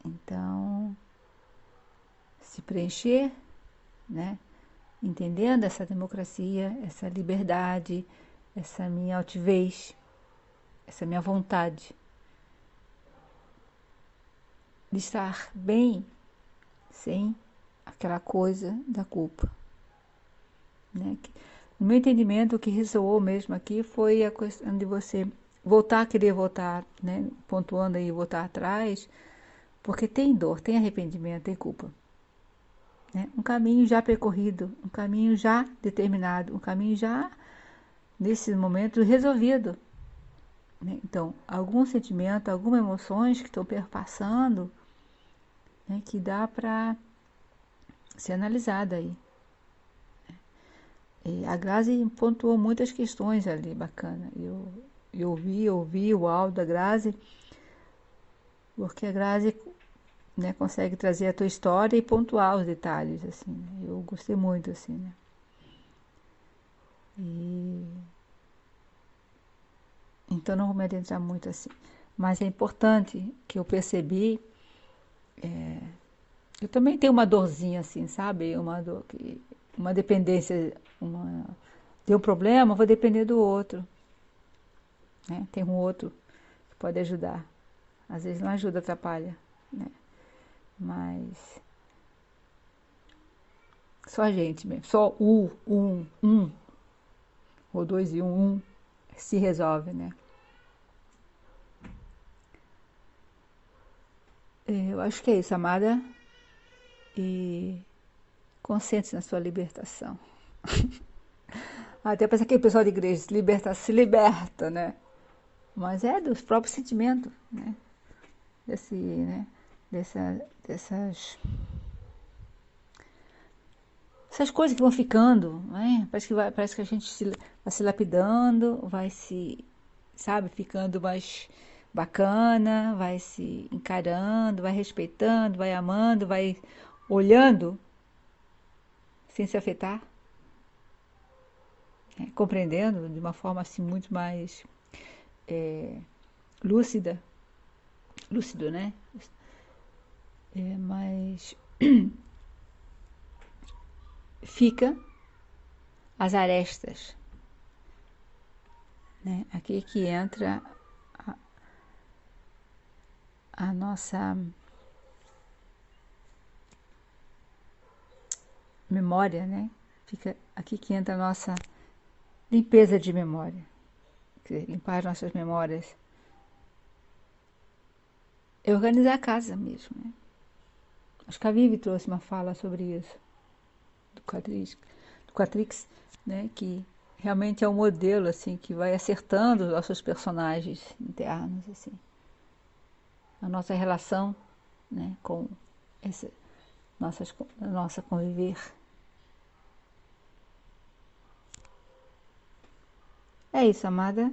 G: Então, se preencher, né? Entendendo essa democracia, essa liberdade, essa minha altivez, essa minha vontade de estar bem sem aquela coisa da culpa. Né? No meu entendimento, o que ressoou mesmo aqui foi a questão de você voltar a querer voltar, né? pontuando aí, voltar atrás, porque tem dor, tem arrependimento, tem culpa. Né? Um caminho já percorrido, um caminho já determinado, um caminho já nesse momento resolvido. Né? Então, algum sentimento, algumas emoções que estão perpassando, né, que dá para ser analisada aí. E a Grazi pontuou muitas questões ali, bacana. Eu, eu ouvi, ouvi o áudio da Grazi, porque a Grazi né, consegue trazer a tua história e pontuar os detalhes, assim. Eu gostei muito, assim, né? E... Então não vou me adentrar muito assim. Mas é importante que eu percebi. É... Eu também tenho uma dorzinha assim, sabe? Uma dor que. Uma dependência. Uma... Tem um problema, vou depender do outro. Né? Tem um outro que pode ajudar. Às vezes não ajuda, atrapalha. Né? Mas. Só a gente mesmo. Só o, um, um ou dois e um, um, se resolve, né? É, eu acho que é isso, amada. E concentre-se na sua libertação. Até parece aquele pessoal de igreja se liberta, se liberta, né? Mas é dos próprios sentimentos, né? Desse, né? Dessa, dessas essas coisas que vão ficando, né? Parece que, vai, parece que a gente se, vai se lapidando, vai se, sabe, ficando mais bacana, vai se encarando, vai respeitando, vai amando, vai olhando sem se afetar, né? compreendendo de uma forma assim muito mais é, lúcida, lúcido, né? É, mas fica as arestas. Né? Aqui que entra a, a nossa memória, né? Fica aqui que entra a nossa limpeza de memória. Limpar nossas memórias. É organizar a casa mesmo, né? Acho que a Vivi trouxe uma fala sobre isso do Quatrix, do Quatrix né, que realmente é um modelo assim que vai acertando os nossos personagens internos assim. A nossa relação, né, com essa nossas, nossa conviver. É isso, amada.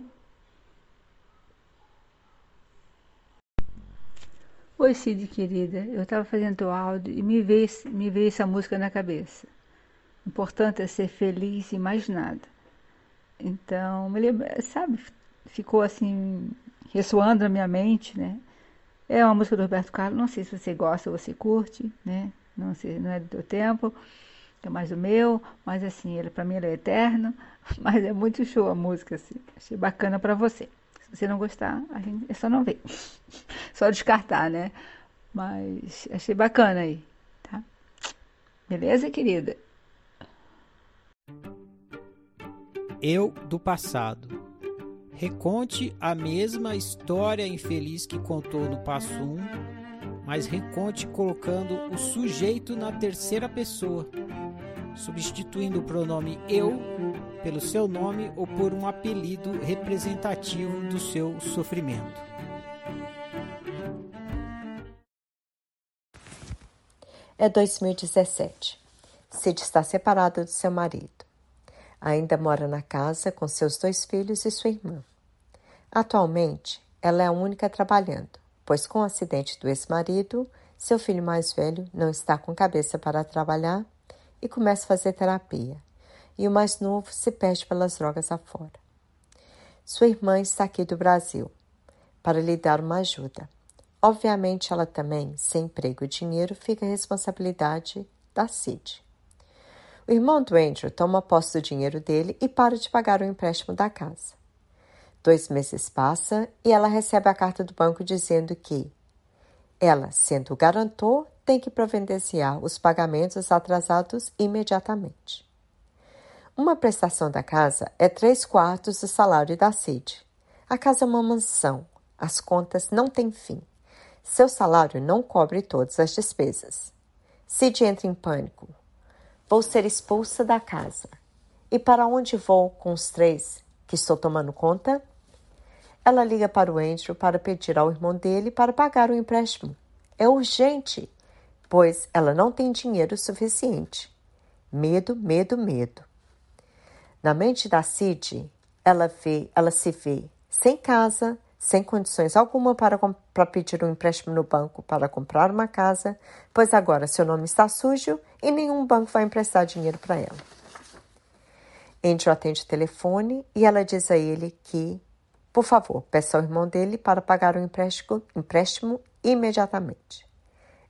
G: Oi, Cid, querida. Eu estava fazendo o áudio e me veio, me veio essa música na cabeça importante é ser feliz e mais nada. Então, me sabe, ficou assim, ressoando na minha mente, né? É uma música do Roberto Carlos, não sei se você gosta ou você curte, né? Não sei, não é do teu tempo, é mais o meu, mas assim, ele para mim ele é eterno, mas é muito show a música, assim. Achei bacana para você. Se você não gostar, a gente é só não ver. só descartar, né? Mas achei bacana aí, tá? Beleza, querida?
A: Eu do passado. Reconte a mesma história infeliz que contou no passo 1, mas reconte colocando o sujeito na terceira pessoa, substituindo o pronome eu pelo seu nome ou por um apelido representativo do seu sofrimento.
B: É 2017. Sid está separado do seu marido. Ainda mora na casa com seus dois filhos e sua irmã. Atualmente, ela é a única trabalhando, pois com o acidente do ex-marido, seu filho mais velho não está com cabeça para trabalhar e começa a fazer terapia, e o mais novo se perde pelas drogas afora. Sua irmã está aqui do Brasil para lhe dar uma ajuda. Obviamente, ela também, sem emprego e dinheiro, fica a responsabilidade da Cid. O irmão do Andrew toma posse do dinheiro dele e para de pagar o empréstimo da casa. Dois meses passam e ela recebe a carta do banco dizendo que ela, sendo o garantor, tem que providenciar os pagamentos atrasados imediatamente. Uma prestação da casa é três quartos do salário da Cid. A casa é uma mansão, as contas não têm fim. Seu salário não cobre todas as despesas. Sid entra em pânico. Vou ser expulsa da casa. E para onde vou com os três que estou tomando conta? Ela liga para o Andrew para pedir ao irmão dele para pagar o empréstimo. É urgente, pois ela não tem dinheiro suficiente. Medo, medo, medo. Na mente da Sid, ela vê, ela se vê sem casa, sem condições alguma para, para pedir um empréstimo no banco para comprar uma casa, pois agora seu nome está sujo e nenhum banco vai emprestar dinheiro para ela. Andrew atende o telefone e ela diz a ele que, por favor, peça ao irmão dele para pagar o empréstimo, empréstimo imediatamente.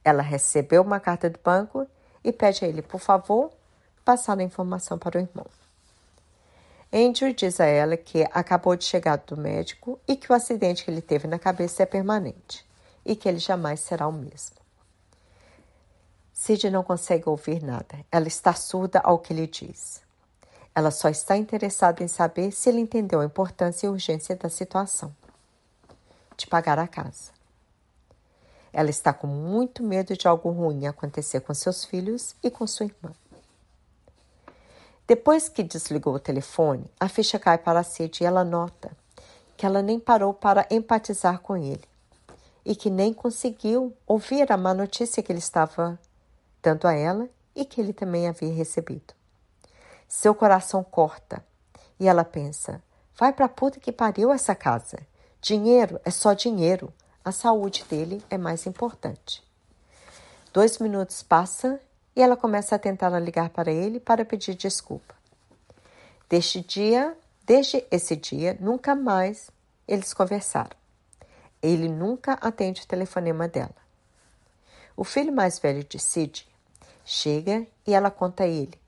B: Ela recebeu uma carta do banco e pede a ele, por favor, passar a informação para o irmão. Andrew diz a ela que acabou de chegar do médico e que o acidente que ele teve na cabeça é permanente e que ele jamais será o mesmo. Sid não consegue ouvir nada. Ela está surda ao que ele diz. Ela só está interessada em saber se ele entendeu a importância e urgência da situação de pagar a casa. Ela está com muito medo de algo ruim acontecer com seus filhos e com sua irmã. Depois que desligou o telefone, a ficha cai para a Cid e ela nota que ela nem parou para empatizar com ele e que nem conseguiu ouvir a má notícia que ele estava dando a ela e que ele também havia recebido. Seu coração corta e ela pensa: vai para a puta que pariu essa casa. Dinheiro é só dinheiro. A saúde dele é mais importante. Dois minutos passam e ela começa a tentar ligar para ele para pedir desculpa. Deste dia, desde esse dia, nunca mais eles conversaram. Ele nunca atende o telefonema dela. O filho mais velho de Sid chega e ela conta a ele.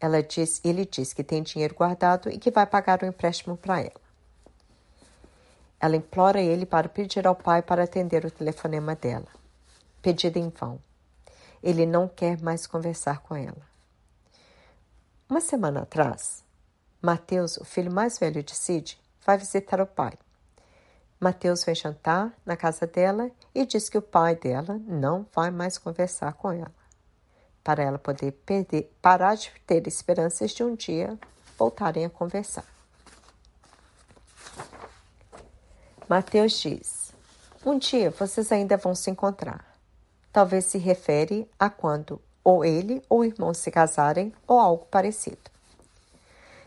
B: Ela diz, ele diz que tem dinheiro guardado e que vai pagar o empréstimo para ela. Ela implora ele para pedir ao pai para atender o telefonema dela. Pedido em vão. Ele não quer mais conversar com ela. Uma semana atrás, Mateus, o filho mais velho de Sid, vai visitar o pai. Mateus vem jantar na casa dela e diz que o pai dela não vai mais conversar com ela, para ela poder perder, parar de ter esperanças de um dia voltarem a conversar. Mateus diz: Um dia vocês ainda vão se encontrar talvez se refere a quando ou ele ou o irmão se casarem ou algo parecido.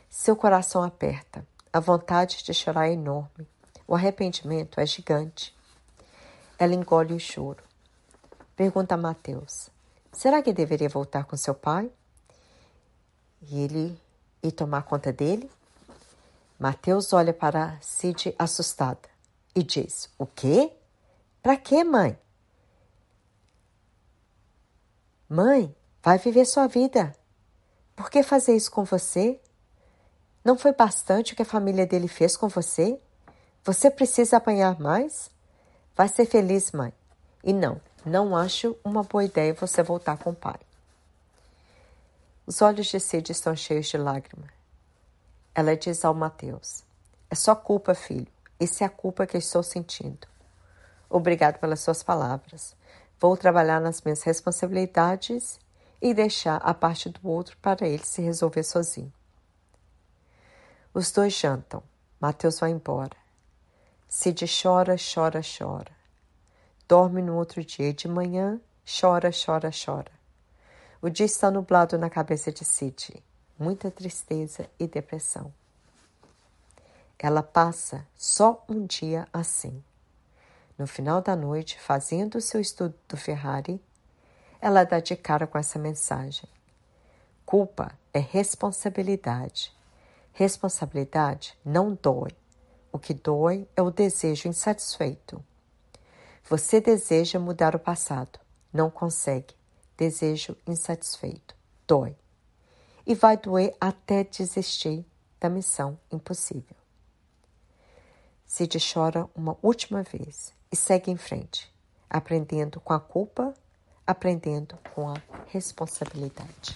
B: Seu coração aperta, a vontade de chorar é enorme, o arrependimento é gigante. Ela engole o choro. Pergunta a Mateus: Será que deveria voltar com seu pai? E ele e tomar conta dele? Mateus olha para Cid assustada e diz: O quê? Para quê, mãe? Mãe, vai viver sua vida. Por que fazer isso com você? Não foi bastante o que a família dele fez com você? Você precisa apanhar mais? Vai ser feliz, mãe. E não, não acho uma boa ideia você voltar com o pai. Os olhos de Cid estão cheios de lágrimas. Ela diz ao Mateus: É só culpa, filho. Isso é a culpa que estou sentindo. Obrigado pelas suas palavras. Vou trabalhar nas minhas responsabilidades e deixar a parte do outro para ele se resolver sozinho. Os dois jantam. Mateus vai embora. Cid chora, chora, chora. Dorme no outro dia e de manhã chora, chora, chora. O dia está nublado na cabeça de Cid. Muita tristeza e depressão. Ela passa só um dia assim. No final da noite, fazendo o seu estudo do Ferrari, ela dá de cara com essa mensagem. Culpa é responsabilidade. Responsabilidade não dói. O que dói é o desejo insatisfeito. Você deseja mudar o passado, não consegue. Desejo insatisfeito. Dói. E vai doer até desistir da missão impossível. Cid chora uma última vez e segue em frente, aprendendo com a culpa, aprendendo com a responsabilidade.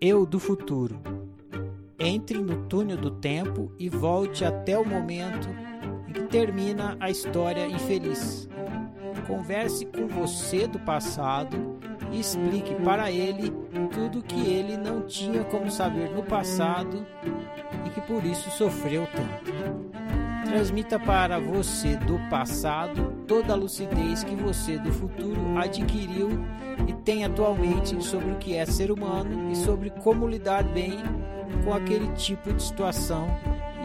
A: Eu do futuro. Entre no túnel do tempo e volte até o momento em que termina a história infeliz. Converse com você do passado e explique para ele tudo que ele não tinha como saber no passado e que por isso sofreu tanto. Transmita para você do passado toda a lucidez que você do futuro adquiriu e tem atualmente sobre o que é ser humano e sobre como lidar bem com aquele tipo de situação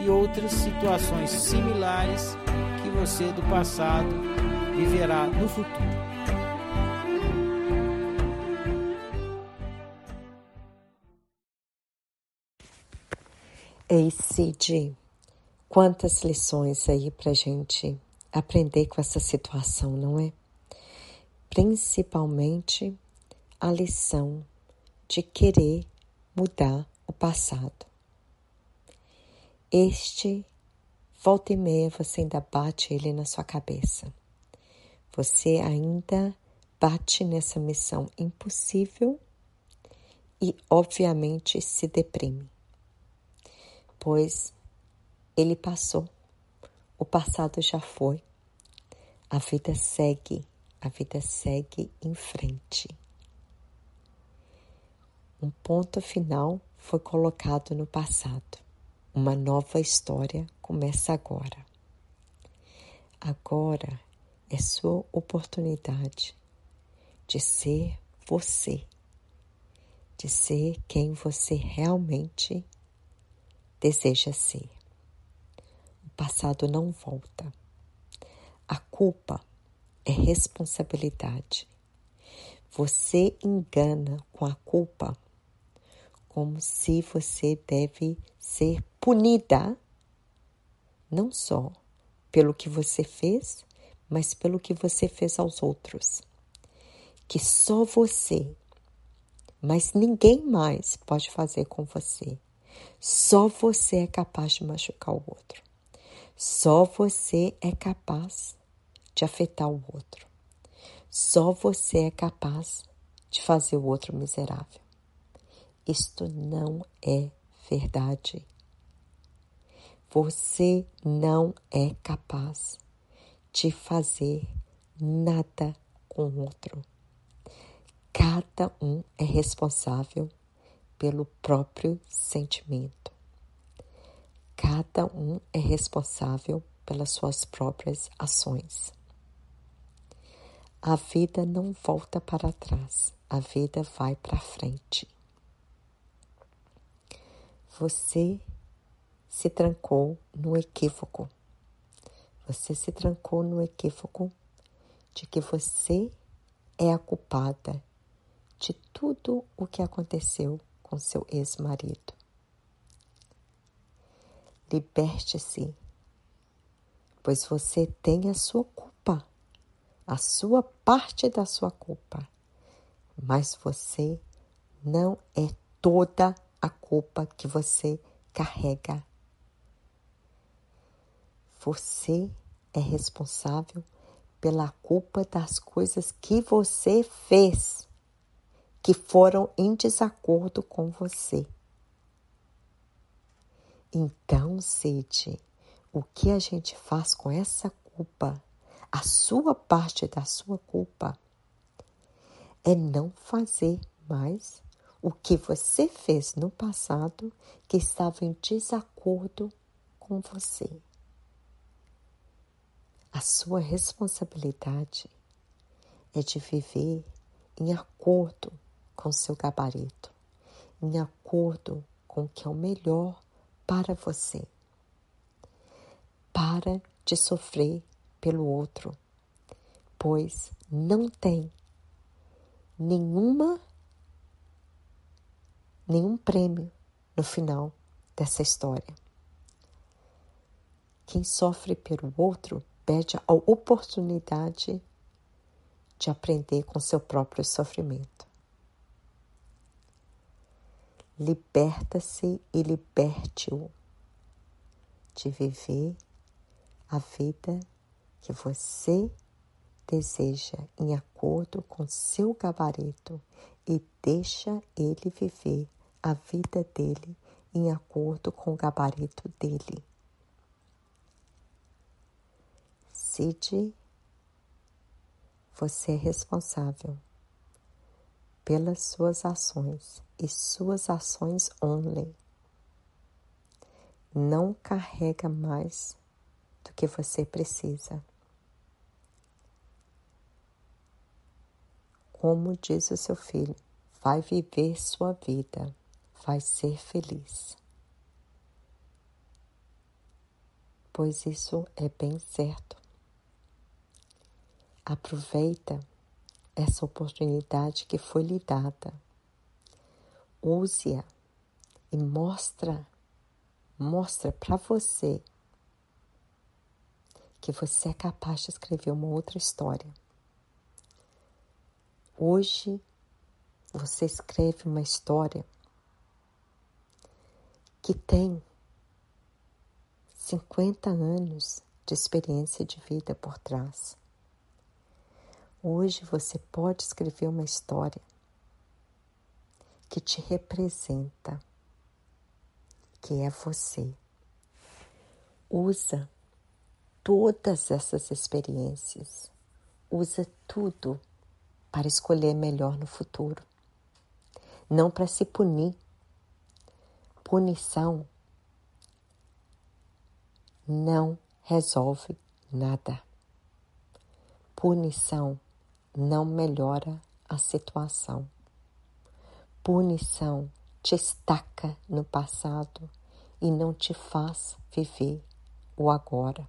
A: e outras situações similares que você do passado viverá no futuro.
B: Ei, Cid, quantas lições aí pra gente aprender com essa situação, não é? Principalmente a lição de querer mudar o passado. Este, volta e meia, você ainda bate ele na sua cabeça. Você ainda bate nessa missão impossível e, obviamente, se deprime pois ele passou, o passado já foi, a vida segue, a vida segue em frente. Um ponto final foi colocado no passado. Uma nova história começa agora. Agora é sua oportunidade de ser você, de ser quem você realmente deseja ser. O passado não volta. A culpa é responsabilidade. Você engana com a culpa como se você deve ser punida, não só pelo que você fez, mas pelo que você fez aos outros. Que só você, mas ninguém mais pode fazer com você. Só você é capaz de machucar o outro. Só você é capaz de afetar o outro. Só você é capaz de fazer o outro miserável. Isto não é verdade. Você não é capaz de fazer nada com o outro. Cada um é responsável pelo próprio sentimento. Cada um é responsável pelas suas próprias ações. A vida não volta para trás, a vida vai para frente. Você se trancou no equívoco. Você se trancou no equívoco de que você é a culpada de tudo o que aconteceu com seu ex-marido. Liberte-se, pois você tem a sua culpa, a sua parte da sua culpa, mas você não é toda a culpa que você carrega. você é responsável pela culpa das coisas que você fez, que foram em desacordo com você. Então, Cid, o que a gente faz com essa culpa, a sua parte da sua culpa, é não fazer mais o que você fez no passado que estava em desacordo com você. A sua responsabilidade é de viver em acordo com seu gabarito, em acordo com o que é o melhor para você. Para de sofrer pelo outro, pois não tem nenhuma nenhum prêmio no final dessa história. Quem sofre pelo outro perde a oportunidade de aprender com seu próprio sofrimento. Liberta-se e liberte-o de viver a vida que você deseja em acordo com seu gabarito e deixa ele viver a vida dele em acordo com o gabarito dele. Cid, você é responsável pelas suas ações e suas ações only. Não carrega mais do que você precisa. Como diz o seu filho, vai viver sua vida vai ser feliz. Pois isso é bem certo. Aproveita essa oportunidade que foi lhe dada. Use-a e mostra, mostra para você que você é capaz de escrever uma outra história. Hoje você escreve uma história que tem 50 anos de experiência de vida por trás. Hoje você pode escrever uma história que te representa, que é você. Usa todas essas experiências, usa tudo para escolher melhor no futuro, não para se punir punição não resolve nada. Punição não melhora a situação. Punição te estaca no passado e não te faz viver o agora.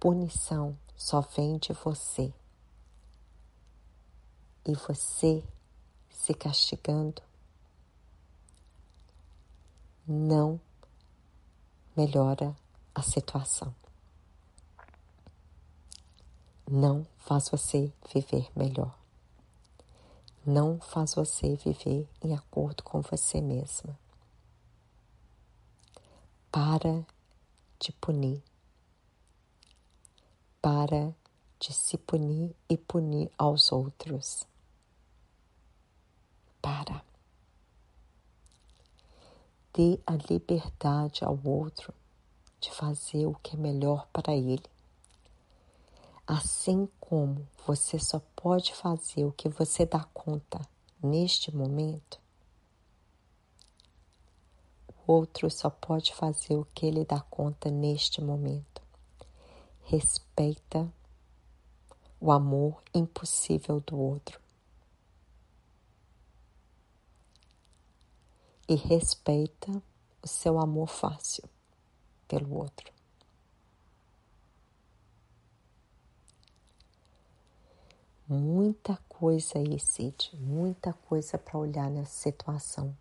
B: Punição só vem de você. E você se castigando não melhora a situação. Não faz você viver melhor. Não faz você viver em acordo com você mesma. Para de punir. Para de se punir e punir aos outros. Para dê a liberdade ao outro de fazer o que é melhor para ele. Assim como você só pode fazer o que você dá conta neste momento, o outro só pode fazer o que ele dá conta neste momento. Respeita o amor impossível do outro. e respeita o seu amor fácil pelo outro. Muita coisa aí, Cid, muita coisa para olhar nessa situação.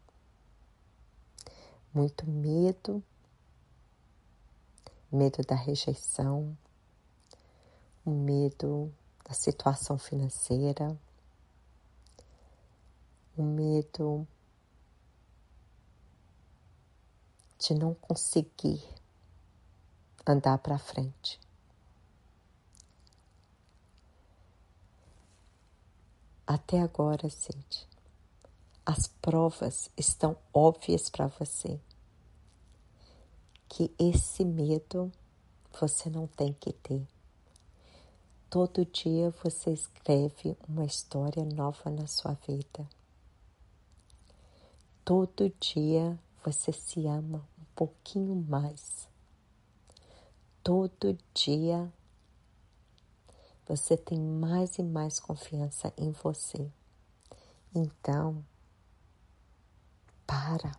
B: Muito medo, medo da rejeição, o medo da situação financeira, o medo de não conseguir andar para frente. Até agora, Cid, as provas estão óbvias para você que esse medo você não tem que ter. Todo dia você escreve uma história nova na sua vida. Todo dia você se ama um pouquinho mais. Todo dia você tem mais e mais confiança em você. Então, para.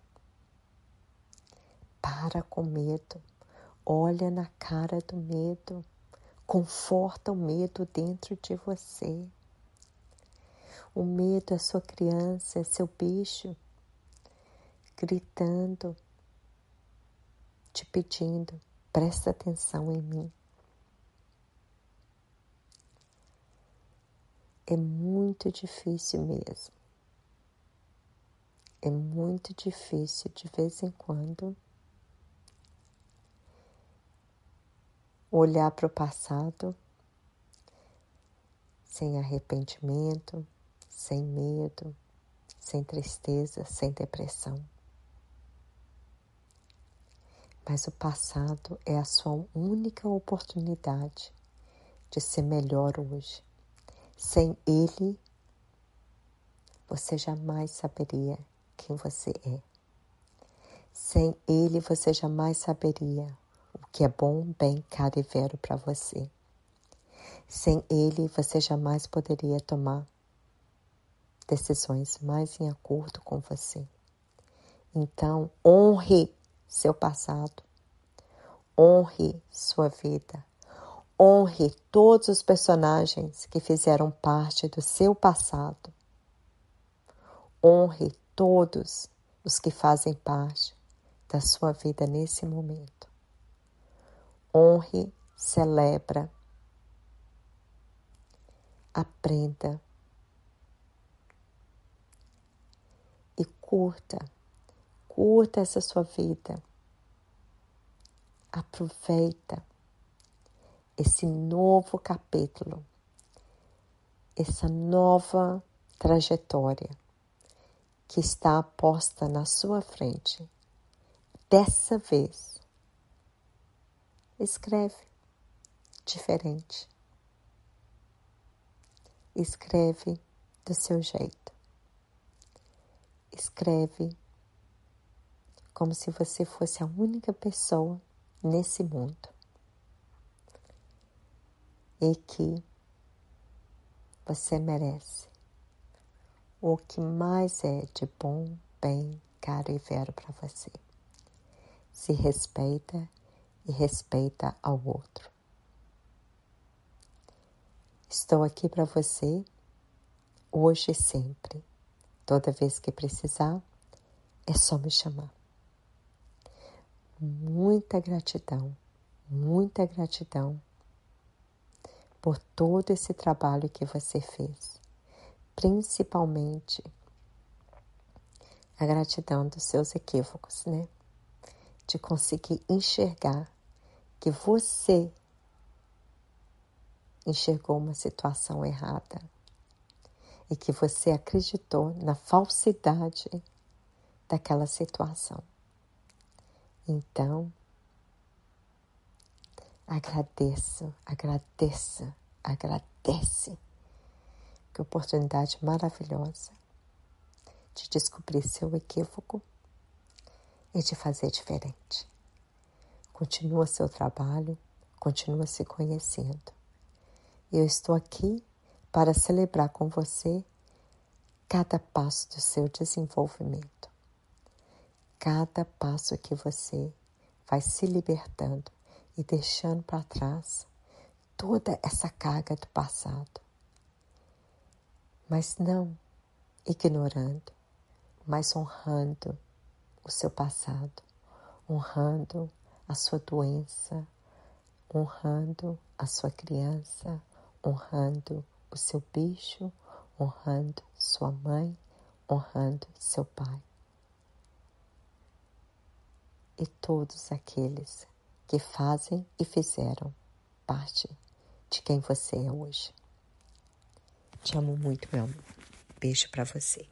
B: Para com medo. Olha na cara do medo. Conforta o medo dentro de você. O medo é sua criança, é seu bicho, gritando, te pedindo: presta atenção em mim. É muito difícil mesmo. É muito difícil de vez em quando olhar para o passado sem arrependimento, sem medo, sem tristeza, sem depressão. Mas o passado é a sua única oportunidade de ser melhor hoje. Sem ele, você jamais saberia quem você é. Sem ele, você jamais saberia que é bom, bem, caro e vero para você. Sem ele, você jamais poderia tomar decisões mais em acordo com você. Então, honre seu passado, honre sua vida, honre todos os personagens que fizeram parte do seu passado, honre todos os que fazem parte da sua vida nesse momento. Honre, celebra, aprenda e curta, curta essa sua vida. Aproveita esse novo capítulo, essa nova trajetória que está posta na sua frente. Dessa vez, Escreve diferente. Escreve do seu jeito. Escreve como se você fosse a única pessoa nesse mundo e que você merece o que mais é de bom, bem, caro e vero para você. Se respeita e respeita ao outro. Estou aqui para você hoje e sempre. Toda vez que precisar, é só me chamar. Muita gratidão, muita gratidão por todo esse trabalho que você fez, principalmente a gratidão dos seus equívocos, né? de conseguir enxergar que você enxergou uma situação errada e que você acreditou na falsidade daquela situação. Então, agradeço, agradeça, agradece. Que oportunidade maravilhosa de descobrir seu equívoco e de fazer diferente. Continua seu trabalho, continua se conhecendo. Eu estou aqui para celebrar com você cada passo do seu desenvolvimento, cada passo que você vai se libertando e deixando para trás toda essa carga do passado. Mas não ignorando, mas honrando o seu passado, honrando a sua doença, honrando a sua criança, honrando o seu bicho, honrando sua mãe, honrando seu pai. E todos aqueles que fazem e fizeram parte de quem você é hoje. Te amo muito, meu amor. Beijo para você.